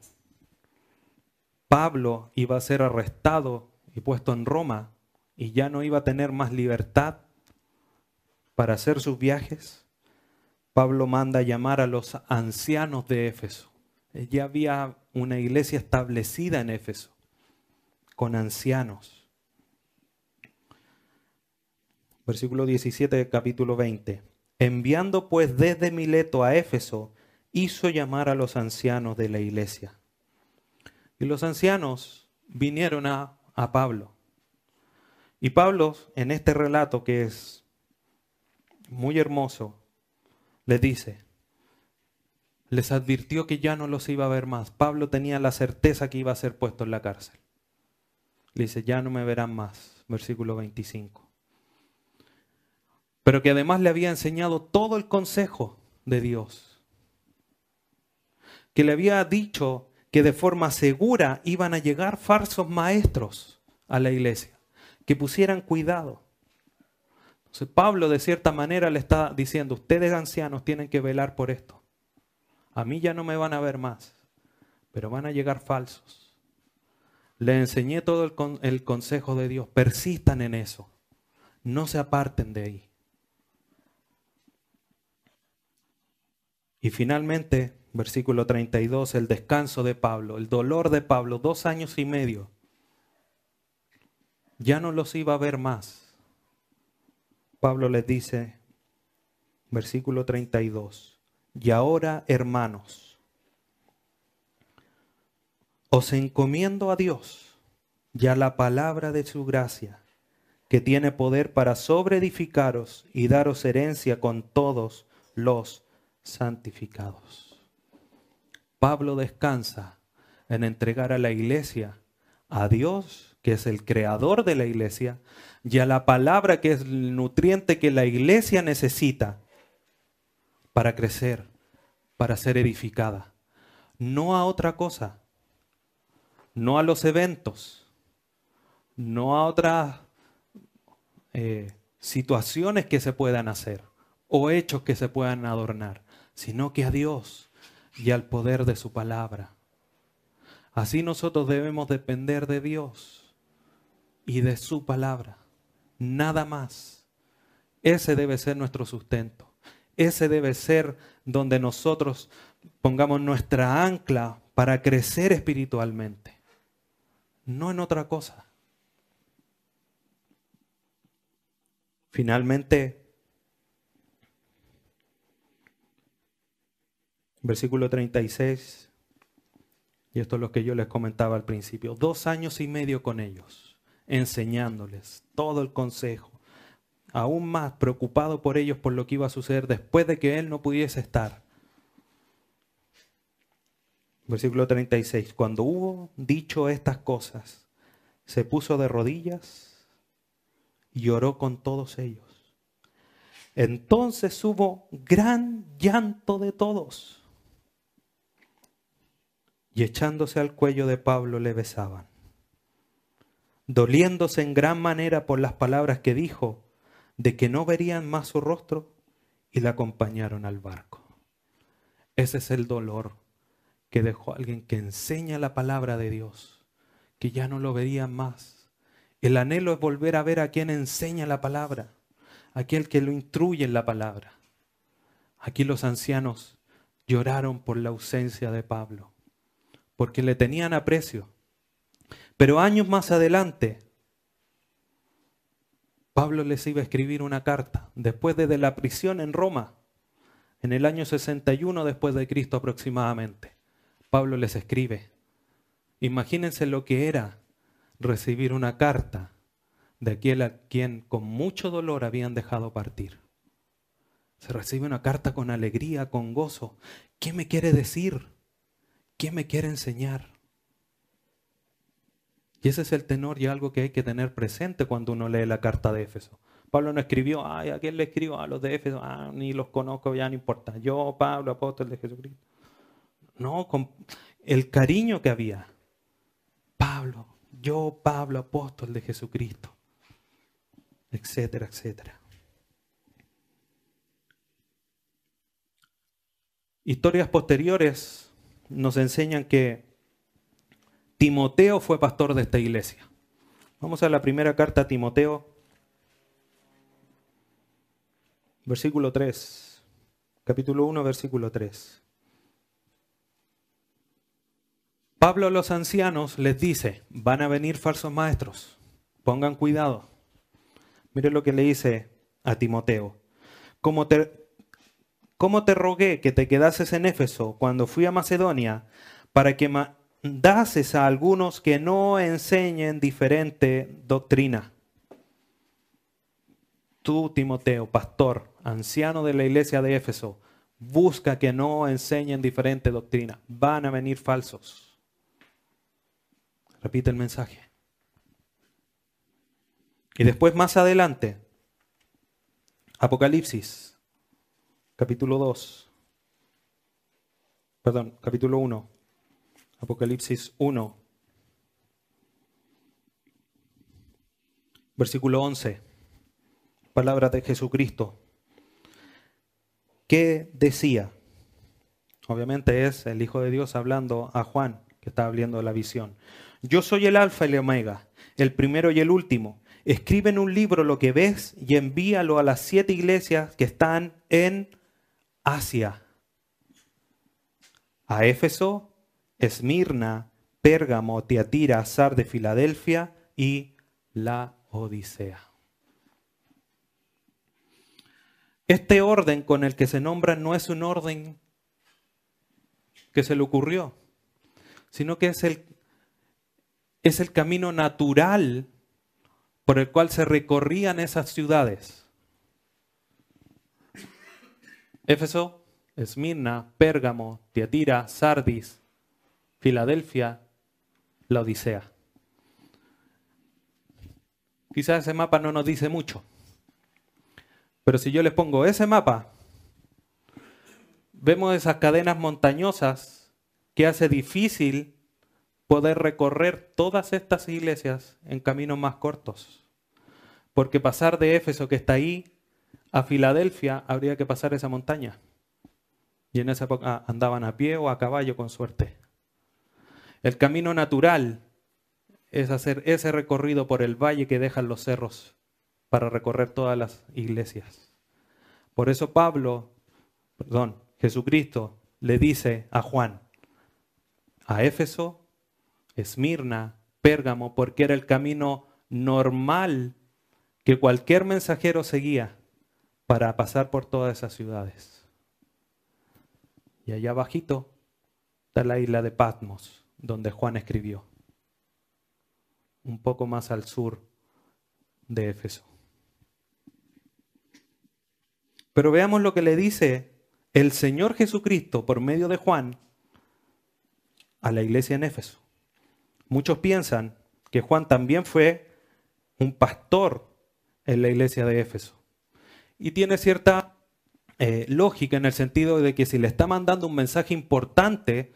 Pablo iba a ser arrestado y puesto en Roma y ya no iba a tener más libertad para hacer sus viajes, Pablo manda llamar a los ancianos de Éfeso. Ya había una iglesia establecida en Éfeso, con ancianos. Versículo 17 del capítulo 20. Enviando pues desde Mileto a Éfeso, hizo llamar a los ancianos de la iglesia. Y los ancianos vinieron a, a Pablo. Y Pablo, en este relato que es muy hermoso, les dice, les advirtió que ya no los iba a ver más. Pablo tenía la certeza que iba a ser puesto en la cárcel. Le dice, ya no me verán más. Versículo 25 pero que además le había enseñado todo el consejo de Dios. Que le había dicho que de forma segura iban a llegar falsos maestros a la iglesia, que pusieran cuidado. Pablo de cierta manera le está diciendo, ustedes ancianos tienen que velar por esto. A mí ya no me van a ver más, pero van a llegar falsos. Le enseñé todo el, el consejo de Dios, persistan en eso, no se aparten de ahí. Y finalmente, versículo 32, el descanso de Pablo, el dolor de Pablo, dos años y medio. Ya no los iba a ver más. Pablo les dice, versículo 32, y ahora hermanos, os encomiendo a Dios y a la palabra de su gracia, que tiene poder para sobreedificaros y daros herencia con todos los santificados. Pablo descansa en entregar a la iglesia a Dios, que es el creador de la iglesia, y a la palabra que es el nutriente que la iglesia necesita para crecer, para ser edificada. No a otra cosa, no a los eventos, no a otras eh, situaciones que se puedan hacer o hechos que se puedan adornar sino que a Dios y al poder de su palabra. Así nosotros debemos depender de Dios y de su palabra, nada más. Ese debe ser nuestro sustento. Ese debe ser donde nosotros pongamos nuestra ancla para crecer espiritualmente, no en otra cosa. Finalmente, Versículo 36, y esto es lo que yo les comentaba al principio, dos años y medio con ellos, enseñándoles todo el consejo, aún más preocupado por ellos por lo que iba a suceder después de que él no pudiese estar. Versículo 36, cuando hubo dicho estas cosas, se puso de rodillas y lloró con todos ellos. Entonces hubo gran llanto de todos y echándose al cuello de Pablo le besaban, doliéndose en gran manera por las palabras que dijo, de que no verían más su rostro, y le acompañaron al barco. Ese es el dolor que dejó alguien que enseña la palabra de Dios, que ya no lo verían más. El anhelo es volver a ver a quien enseña la palabra, aquel que lo instruye en la palabra. Aquí los ancianos lloraron por la ausencia de Pablo porque le tenían aprecio. Pero años más adelante, Pablo les iba a escribir una carta, después de la prisión en Roma, en el año 61 después de Cristo aproximadamente. Pablo les escribe. Imagínense lo que era recibir una carta de aquel a quien con mucho dolor habían dejado partir. Se recibe una carta con alegría, con gozo. ¿Qué me quiere decir? ¿Qué me quiere enseñar? Y ese es el tenor y algo que hay que tener presente cuando uno lee la carta de Éfeso. Pablo no escribió, ay, ¿a quién le escribo? A los de Éfeso, ah, ni los conozco, ya no importa. Yo, Pablo, apóstol de Jesucristo. No, con el cariño que había. Pablo, yo, Pablo, apóstol de Jesucristo. Etcétera, etcétera. Historias posteriores nos enseñan que Timoteo fue pastor de esta iglesia. Vamos a la primera carta a Timoteo, versículo 3, capítulo 1, versículo 3. Pablo a los ancianos les dice, van a venir falsos maestros, pongan cuidado. Mire lo que le dice a Timoteo. Como te, ¿Cómo te rogué que te quedases en Éfeso cuando fui a Macedonia para que mandases a algunos que no enseñen diferente doctrina? Tú, Timoteo, pastor, anciano de la iglesia de Éfeso, busca que no enseñen diferente doctrina. Van a venir falsos. Repite el mensaje. Y después más adelante, Apocalipsis capítulo 2, perdón, capítulo 1, Apocalipsis 1, versículo 11, palabras de Jesucristo. ¿Qué decía? Obviamente es el Hijo de Dios hablando a Juan, que está abriendo la visión. Yo soy el Alfa y el Omega, el primero y el último. Escribe en un libro lo que ves y envíalo a las siete iglesias que están en Asia. A Éfeso, Esmirna, Pérgamo, Tiatira, de Filadelfia y la Odisea. Este orden con el que se nombra no es un orden que se le ocurrió, sino que es el, es el camino natural por el cual se recorrían esas ciudades. Éfeso, Esmirna, Pérgamo, Tiatira, Sardis, Filadelfia, la Odisea. Quizás ese mapa no nos dice mucho, pero si yo les pongo ese mapa, vemos esas cadenas montañosas que hace difícil poder recorrer todas estas iglesias en caminos más cortos. Porque pasar de Éfeso, que está ahí, a Filadelfia, habría que pasar esa montaña. Y en esa época andaban a pie o a caballo con suerte. El camino natural es hacer ese recorrido por el valle que dejan los cerros para recorrer todas las iglesias. Por eso Pablo, perdón, Jesucristo le dice a Juan, a Éfeso, Esmirna, Pérgamo, porque era el camino normal que cualquier mensajero seguía para pasar por todas esas ciudades. Y allá abajito está la isla de Patmos, donde Juan escribió, un poco más al sur de Éfeso. Pero veamos lo que le dice el Señor Jesucristo por medio de Juan a la iglesia en Éfeso. Muchos piensan que Juan también fue un pastor en la iglesia de Éfeso. Y tiene cierta eh, lógica en el sentido de que si le está mandando un mensaje importante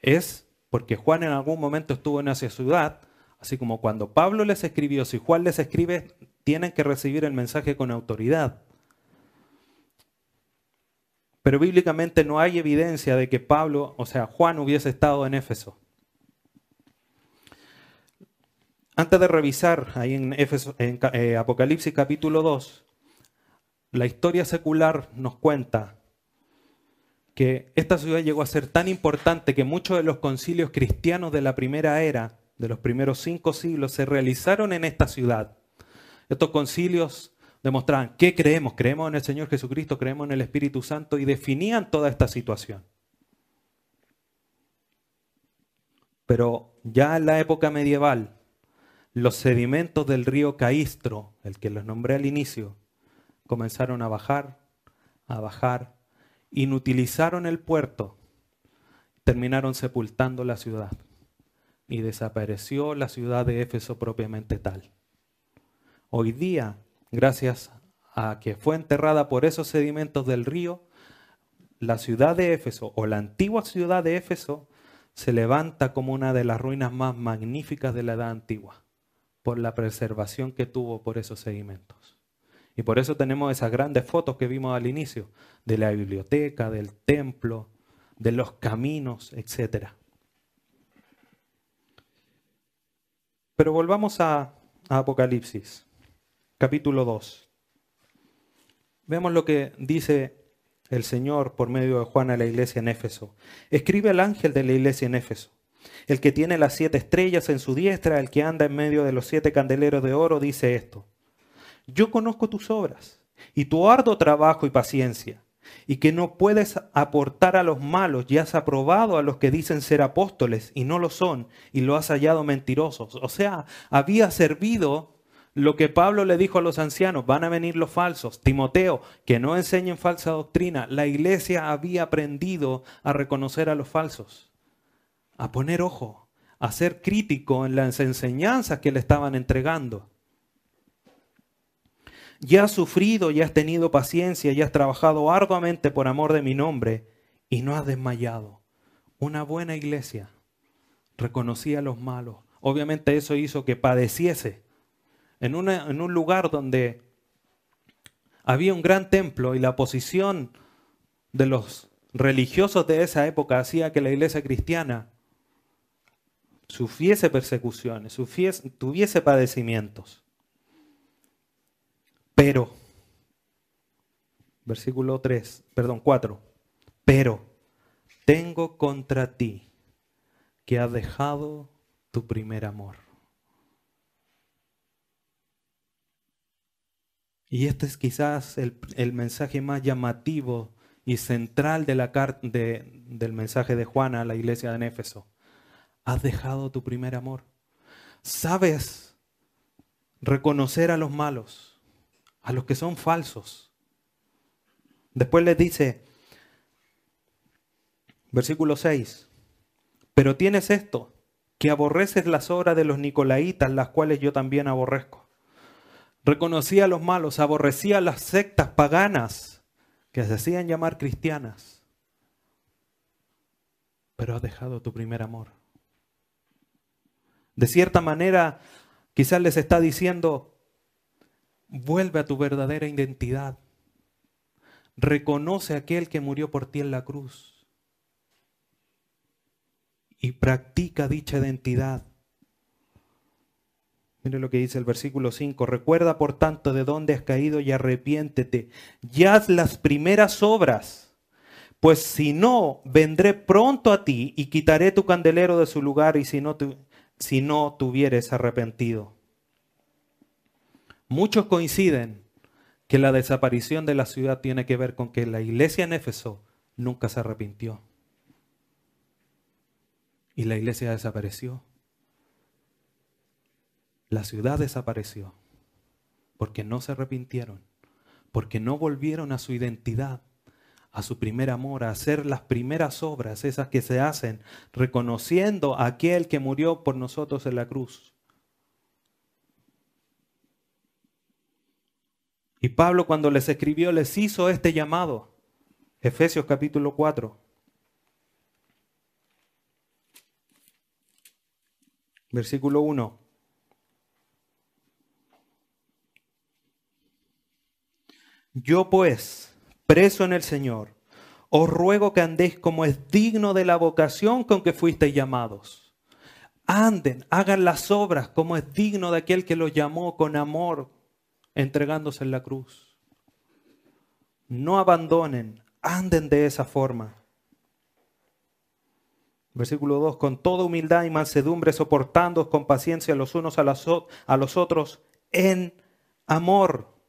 es porque Juan en algún momento estuvo en esa ciudad, así como cuando Pablo les escribió, si Juan les escribe, tienen que recibir el mensaje con autoridad. Pero bíblicamente no hay evidencia de que Pablo, o sea, Juan hubiese estado en Éfeso. Antes de revisar ahí en, eh, Apocalipsis capítulo 2, la historia secular nos cuenta que esta ciudad llegó a ser tan importante que muchos de los concilios cristianos de la primera era, de los primeros cinco siglos, se realizaron en esta ciudad. Estos concilios demostraban qué creemos, creemos en el Señor Jesucristo, creemos en el Espíritu Santo y definían toda esta situación. Pero ya en la época medieval, los sedimentos del río Caistro, el que los nombré al inicio, comenzaron a bajar, a bajar, inutilizaron el puerto, terminaron sepultando la ciudad y desapareció la ciudad de Éfeso propiamente tal. Hoy día gracias a que fue enterrada por esos sedimentos del río, la ciudad de Éfeso o la antigua ciudad de Éfeso se levanta como una de las ruinas más magníficas de la edad antigua, por la preservación que tuvo por esos sedimentos. Y por eso tenemos esas grandes fotos que vimos al inicio, de la biblioteca, del templo, de los caminos, etc. Pero volvamos a, Apocalipsis capítulo 2. Veamos lo que dice el Señor por medio de Juan a la iglesia en Éfeso. Escribe al ángel de la iglesia en Éfeso. El que tiene las siete estrellas en su diestra, el que anda en medio de los siete candeleros de oro, dice esto. Yo conozco tus obras y tu arduo trabajo y paciencia, y que no puedes aportar a los malos y has aprobado a los que dicen ser apóstoles y no lo son, y lo has hallado mentirosos. O sea, había servido lo que Pablo le dijo a los ancianos, van a venir los falsos. Timoteo, que no enseñen falsa doctrina. La iglesia había aprendido a reconocer a los falsos, a poner ojo, a ser crítico en las enseñanzas que le estaban entregando. Ya has sufrido, ya has tenido paciencia, ya has trabajado arduamente por amor de mi nombre y no has desmayado. Una buena iglesia reconocía a los malos. Obviamente eso hizo que padeciese en, un lugar donde había un gran templo y la posición de los religiosos de esa época hacía que la iglesia cristiana sufriese persecuciones, tuviese padecimientos. Pero, versículo 3, perdón, 4, pero tengo contra ti que has dejado tu primer amor. Y este es quizás el, mensaje más llamativo y central de la de, del mensaje de Juan a la iglesia de Éfeso. Has dejado tu primer amor. Sabes reconocer a los malos, a los que son falsos. Después les dice, versículo 6, pero tienes esto, que aborreces las obras de los nicolaitas, las cuales yo también aborrezco. Reconocía a los malos, aborrecía las sectas paganas que se hacían llamar cristianas. Pero has dejado tu primer amor. De cierta manera, quizás les está diciendo, vuelve a tu verdadera identidad. Reconoce a aquel que murió por ti en la cruz. Y practica dicha identidad. Mire lo que dice el versículo 5. Recuerda por tanto de dónde has caído y arrepiéntete. Y haz las primeras obras. Pues si no, vendré pronto a ti y quitaré tu candelero de su lugar y si no, tu, si no tuvieres arrepentido. Muchos coinciden que la desaparición de la ciudad tiene que ver con que la iglesia en Éfeso nunca se arrepintió. Y la iglesia desapareció. La ciudad desapareció porque no se arrepintieron, porque no volvieron a su identidad, a su primer amor, a hacer las primeras obras, esas que se hacen, reconociendo a aquel que murió por nosotros en la cruz. Y Pablo cuando les escribió les hizo este llamado. Efesios capítulo 4. Versículo 1. Yo pues, preso en el Señor, os ruego que andéis como es digno de la vocación con que fuisteis llamados. Anden, hagan las obras como es digno de aquel que los llamó con amor, entregándose en la cruz. No abandonen, anden de esa forma. Versículo 2, con toda humildad y mansedumbre, soportando con paciencia los unos a, a los otros en amor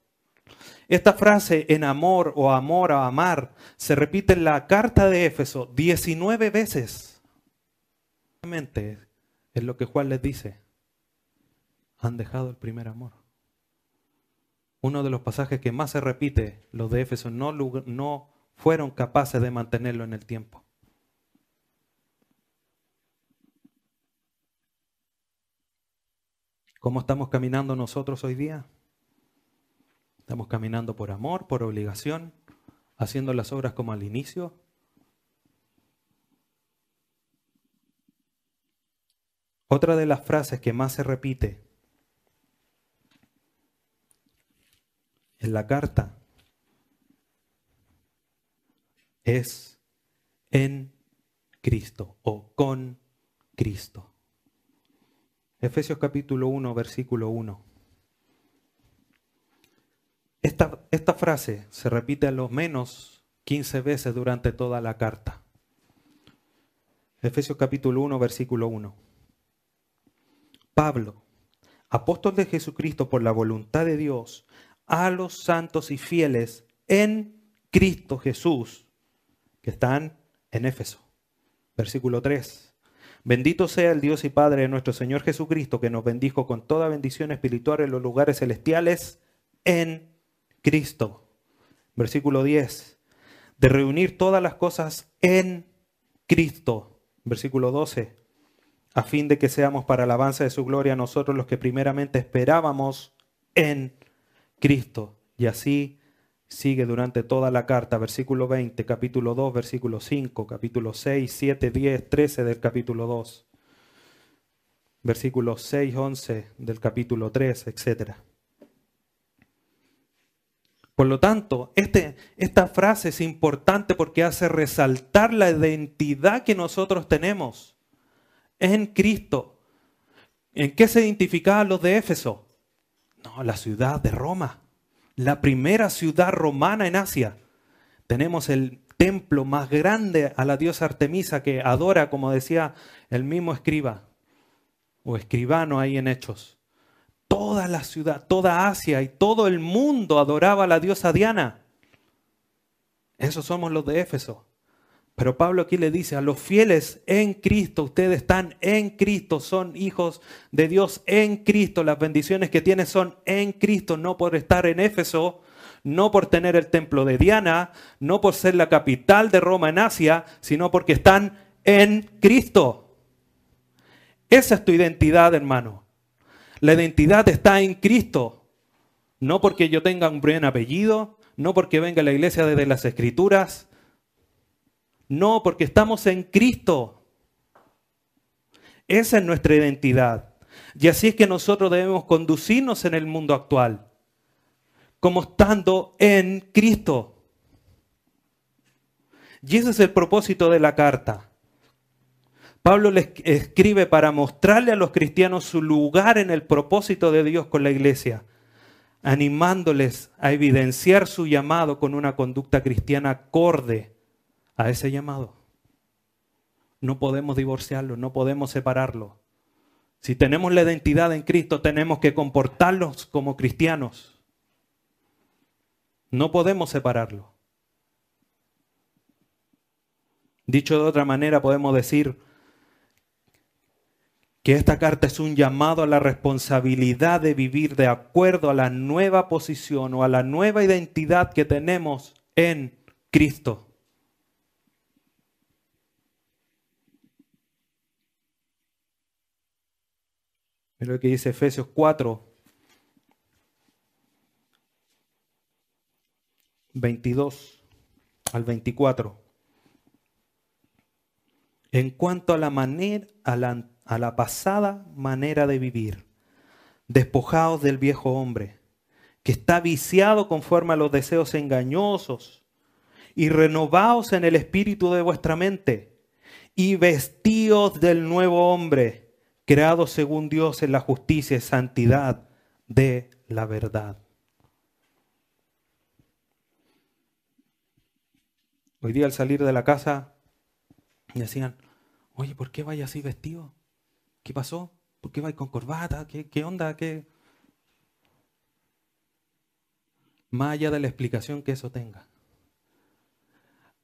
esta frase en amor o amor a amar se repite en la carta de Éfeso 19 veces. Es lo que Juan les dice. Han dejado el primer amor. Uno de los pasajes que más se repite, los de Éfeso, no, no fueron capaces de mantenerlo en el tiempo. ¿Cómo estamos caminando nosotros hoy día? Estamos caminando por amor, por obligación, haciendo las obras como al inicio. Otra de las frases que más se repite en la carta es en Cristo o con Cristo. Efesios capítulo 1, versículo 1. Esta, esta frase se repite a lo menos 15 veces durante toda la carta. Efesios capítulo 1, versículo 1. Pablo, apóstol de Jesucristo por la voluntad de Dios, a los santos y fieles en Cristo Jesús, que están en Éfeso. Versículo 3. Bendito sea el Dios y Padre de nuestro Señor Jesucristo, que nos bendijo con toda bendición espiritual en los lugares celestiales en Cristo. Versículo 10. De reunir todas las cosas en Cristo. Versículo 12. A fin de que seamos para alabanza de su gloria nosotros los que primeramente esperábamos en Cristo. Y así sigue durante toda la carta, versículo 20, capítulo 2, versículo 5, capítulo 6, 7, 10, 13 del capítulo 2. versículos 6, 11 del capítulo 3, etc. Por lo tanto, este, esta frase es importante porque hace resaltar la identidad que nosotros tenemos en Cristo. ¿En qué se identificaban los de Éfeso? No, la ciudad de Roma, la primera ciudad romana en Asia. Tenemos el templo más grande a la diosa Artemisa que adora, como decía el mismo escriba o escribano ahí en Hechos. Toda la ciudad, toda Asia y todo el mundo adoraba a la diosa Diana. Esos somos los de Éfeso. Pero Pablo aquí le dice a los fieles en Cristo, ustedes están en Cristo, son hijos de Dios en Cristo. Las bendiciones que tienen son en Cristo, no por estar en Éfeso, no por tener el templo de Diana, no por ser la capital de Roma en Asia, sino porque están en Cristo. Esa es tu identidad, hermano. La identidad está en Cristo. No porque yo tenga un buen apellido, no porque venga a la iglesia desde las escrituras, no, porque estamos en Cristo. Esa es nuestra identidad. Y así es que nosotros debemos conducirnos en el mundo actual, como estando en Cristo. Y ese es el propósito de la carta. Pablo le escribe para mostrarle a los cristianos su lugar en el propósito de Dios con la iglesia, animándoles a evidenciar su llamado con una conducta cristiana acorde a ese llamado. No podemos divorciarlo, no podemos separarlo. Si tenemos la identidad en Cristo, tenemos que comportarnos como cristianos. No podemos separarlo. Dicho de otra manera, podemos decir que esta carta es un llamado a la responsabilidad de vivir de acuerdo a la nueva posición o a la nueva identidad que tenemos en Cristo. Es lo que dice Efesios 4, 22 al 24. En cuanto a la manera, a la, a la pasada manera de vivir, despojados del viejo hombre, que está viciado conforme a los deseos engañosos, y renovados en el espíritu de vuestra mente, y vestidos del nuevo hombre creado según Dios en la justicia y santidad de la verdad. Hoy día al salir de la casa me decían, oye, ¿por qué vaya así vestido? ¿Qué pasó? ¿Por qué vais con corbata? ¿Qué, qué onda? ¿Qué? Más allá de la explicación que eso tenga.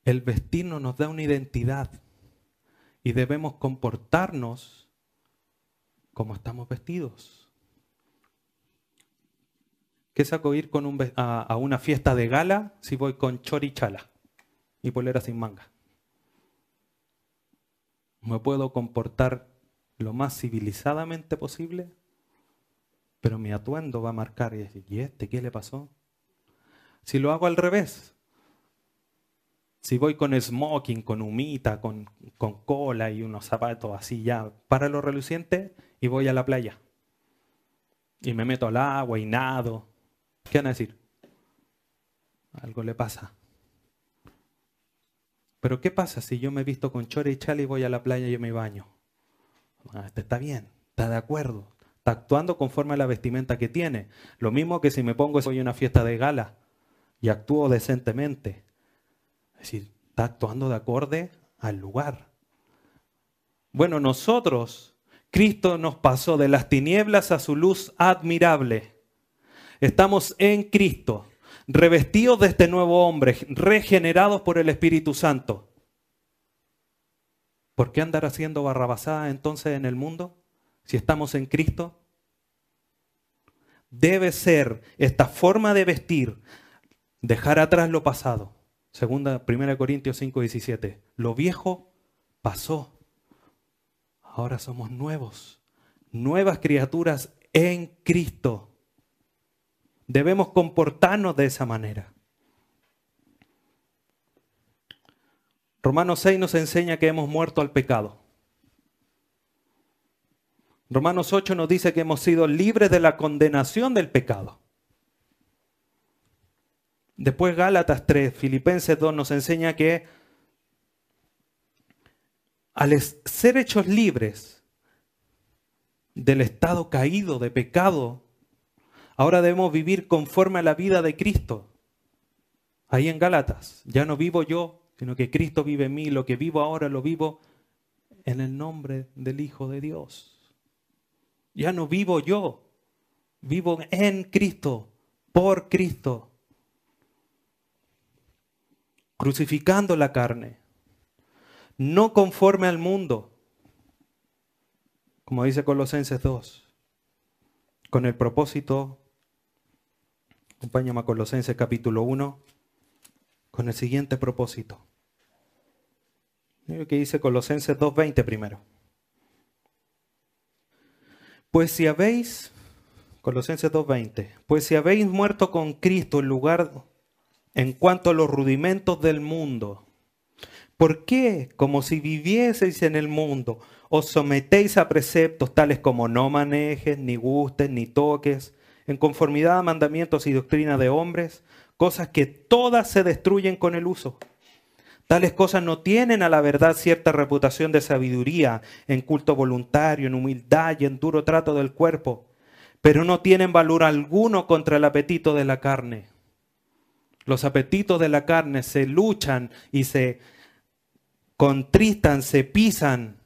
El vestirnos nos da una identidad y debemos comportarnos cómo estamos vestidos. ¿Qué saco ir con un, a, una fiesta de gala si voy con chorichala y polera sin manga? Me puedo comportar lo más civilizadamente posible, pero mi atuendo va a marcar y decir, ¿y este qué le pasó? Si lo hago al revés, si voy con smoking, con humita, con, con cola y unos zapatos así ya para lo reluciente, y voy a la playa. Y me meto al agua y nado. ¿Qué van a decir? Algo le pasa. Pero ¿qué pasa si yo me visto con chore y chale y voy a la playa y me baño? Ah, este está bien, está de acuerdo, está actuando conforme a la vestimenta que tiene. Lo mismo que si me pongo hoy una fiesta de gala y actúo decentemente. Es decir, está actuando de acorde al lugar. Bueno, nosotros Cristo nos pasó de las tinieblas a su luz admirable. Estamos en Cristo, revestidos de este nuevo hombre, regenerados por el Espíritu Santo. ¿Por qué andar haciendo barrabasada entonces en el mundo si estamos en Cristo? Debe ser esta forma de vestir, dejar atrás lo pasado. Segunda, 1 Corintios 5, 17. Lo viejo pasó ahora somos nuevos, nuevas criaturas en Cristo. Debemos comportarnos de esa manera. Romanos 6 nos enseña que hemos muerto al pecado. Romanos 8 nos dice que hemos sido libres de la condenación del pecado. Después Gálatas 3, Filipenses 2 nos enseña que al ser hechos libres del estado caído de pecado, ahora debemos vivir conforme a la vida de Cristo. Ahí en Gálatas, ya no vivo yo, sino que Cristo vive en mí, lo que vivo ahora lo vivo en el nombre del Hijo de Dios. Ya no vivo yo, vivo en Cristo, por Cristo, crucificando la carne, no conforme al mundo, como dice Colosenses 2, con el propósito, acompáñame a Colosenses capítulo 1, con el siguiente propósito. Mira que dice Colosenses 2.20 primero. Pues si habéis, Colosenses 2.20, pues si habéis muerto con Cristo en lugar, en cuanto a los rudimentos del mundo, ¿por qué, como si vivieseis en el mundo, os sometéis a preceptos tales como no manejes, ni gustes, ni toques, en conformidad a mandamientos y doctrina de hombres, cosas que todas se destruyen con el uso? Tales cosas no tienen a la verdad cierta reputación de sabiduría, en culto voluntario, en humildad y en duro trato del cuerpo, pero no tienen valor alguno contra el apetito de la carne. Los apetitos de la carne se luchan y se contristan, se pisan,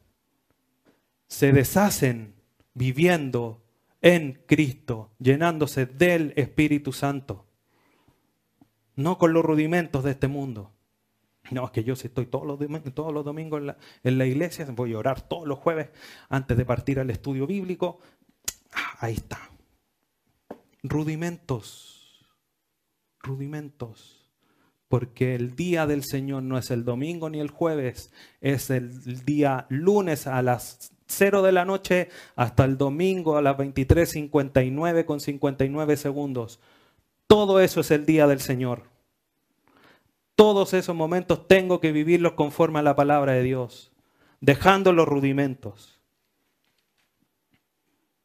se deshacen viviendo en Cristo, llenándose del Espíritu Santo, no con los rudimentos de este mundo. No, es que yo si estoy todos los, domingos, en la, iglesia, voy a orar todos los jueves antes de partir al estudio bíblico. Ah, ahí está. Rudimentos. Rudimentos. Porque el día del Señor no es el domingo ni el jueves, es el día lunes a las 0 de la noche hasta el domingo a las 23.59 con 59 segundos. Todo eso es el día del Señor todos esos momentos tengo que vivirlos conforme a la palabra de Dios, dejando los rudimentos.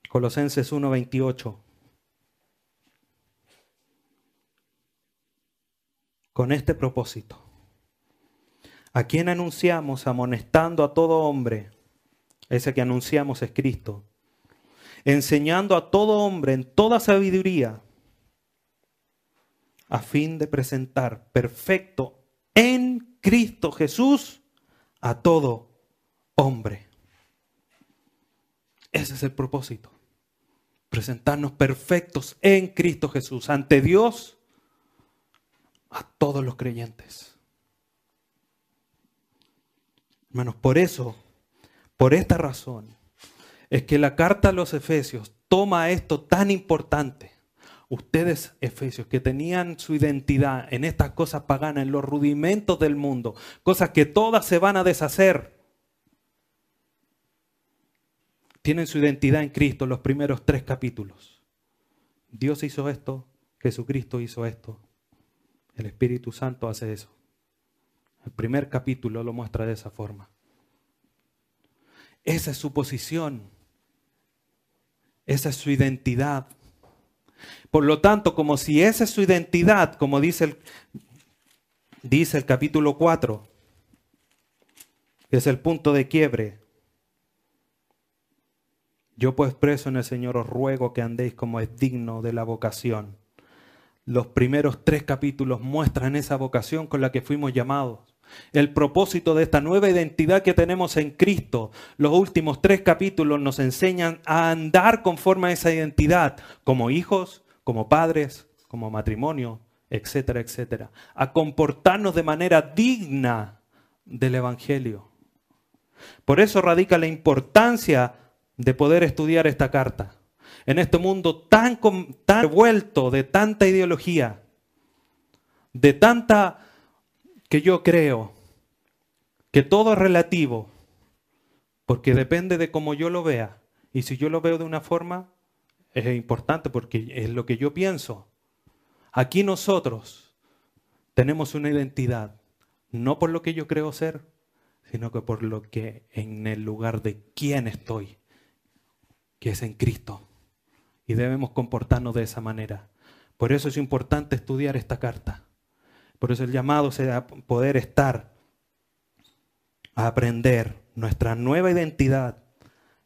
Colosenses 1:28. Con este propósito, a quien anunciamos amonestando a todo hombre, ese que anunciamos es Cristo, enseñando a todo hombre en toda sabiduría, a fin de presentar perfecto en Cristo Jesús a todo hombre. Ese es el propósito. Presentarnos perfectos en Cristo Jesús ante Dios a todos los creyentes. Hermanos, por eso, por esta razón, es que la carta a los Efesios toma esto tan importante Ustedes, Efesios, que tenían su identidad en estas cosas paganas, en los rudimentos del mundo, cosas que todas se van a deshacer, tienen su identidad en Cristo los primeros tres capítulos. Dios hizo esto, Jesucristo hizo esto, el Espíritu Santo hace eso. El primer capítulo lo muestra de esa forma. Esa es su posición. Esa es su identidad. Por lo tanto, como si esa es su identidad, como dice el, dice el capítulo 4, que es el punto de quiebre. Yo pues preso en el Señor os ruego que andéis como es digno de la vocación. Los primeros tres capítulos muestran esa vocación con la que fuimos llamados. El propósito de esta nueva identidad que tenemos en Cristo. Los últimos tres capítulos nos enseñan a andar conforme a esa identidad como hijos, como padres, como matrimonio, etcétera, etcétera. A comportarnos de manera digna del Evangelio. Por eso radica la importancia de poder estudiar esta carta. En este mundo tan, revuelto de tanta ideología, de tanta que yo creo que todo es relativo, porque depende de cómo yo lo vea. Y si yo lo veo de una forma, es importante porque es lo que yo pienso. Aquí nosotros tenemos una identidad, no por lo que yo creo ser, sino que por lo que en el lugar de quién estoy. que es en Cristo. Y debemos comportarnos de esa manera. Por eso es importante estudiar esta carta. Por eso el llamado será poder estar, a aprender nuestra nueva identidad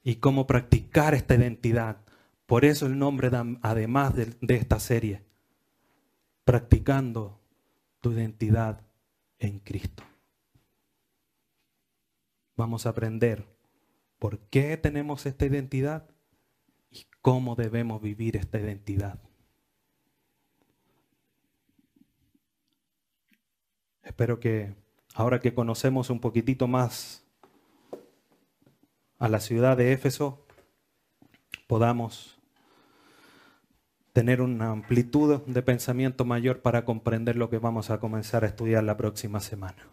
y cómo practicar esta identidad. Por eso el nombre, además de, de esta serie, practicando tu identidad en Cristo. Vamos a aprender por qué tenemos esta identidad y cómo debemos vivir esta identidad. Espero que ahora que conocemos un poquitito más a la ciudad de Éfeso, podamos tener una amplitud de pensamiento mayor para comprender lo que vamos a comenzar a estudiar la próxima semana.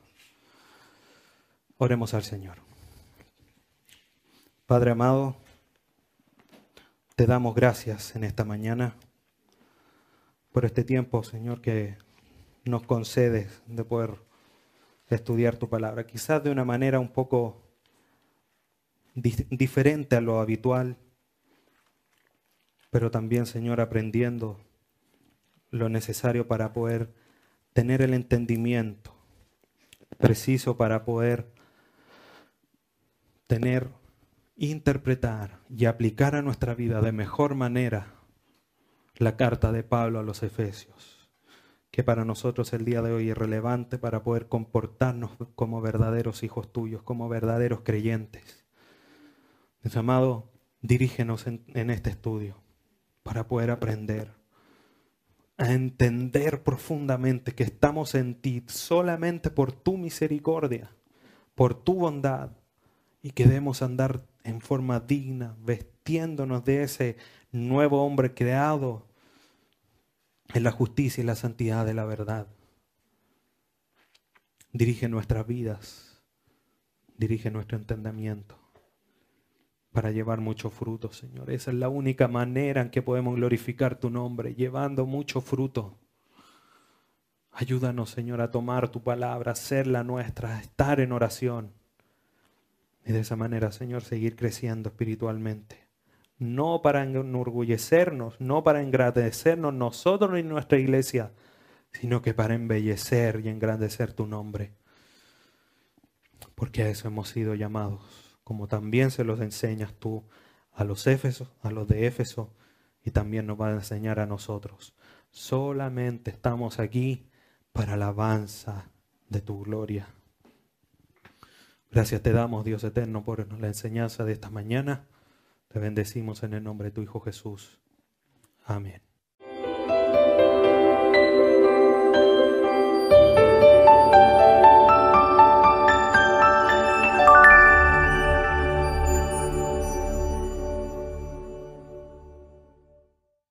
Oremos al Señor. Padre amado, te damos gracias en esta mañana por este tiempo, Señor, que nos concedes de poder estudiar tu palabra. Quizás de una manera un poco diferente a lo habitual, pero también, Señor, aprendiendo lo necesario para poder tener el entendimiento preciso para poder tener, interpretar y aplicar a nuestra vida de mejor manera la carta de Pablo a los Efesios, que para nosotros el día de hoy es relevante para poder comportarnos como verdaderos hijos tuyos, como verdaderos creyentes. Mis amados, dirígenos en, en este estudio para poder aprender a entender profundamente que estamos en ti solamente por tu misericordia, por tu bondad, y que debemos andar en forma digna, vestiéndonos de ese nuevo hombre creado en la justicia y la santidad de la verdad. Dirige nuestras vidas, dirige nuestro entendimiento para llevar mucho fruto, Señor. Esa es la única manera en que podemos glorificar tu nombre, llevando mucho fruto. Ayúdanos, Señor, a tomar tu palabra, a hacerla nuestra, a estar en oración. Y de esa manera, Señor, seguir creciendo espiritualmente. No para enorgullecernos, no para engrandecernos nosotros ni nuestra iglesia, sino que para embellecer y engrandecer tu nombre. Porque a eso hemos sido llamados como también se los enseñas tú a los Éfesos, a los de Éfeso, y también nos va a enseñar a nosotros. Solamente estamos aquí para alabanza de tu gloria. Gracias te damos, Dios eterno, por la enseñanza de esta mañana. Te bendecimos en el nombre de tu Hijo Jesús. Amén.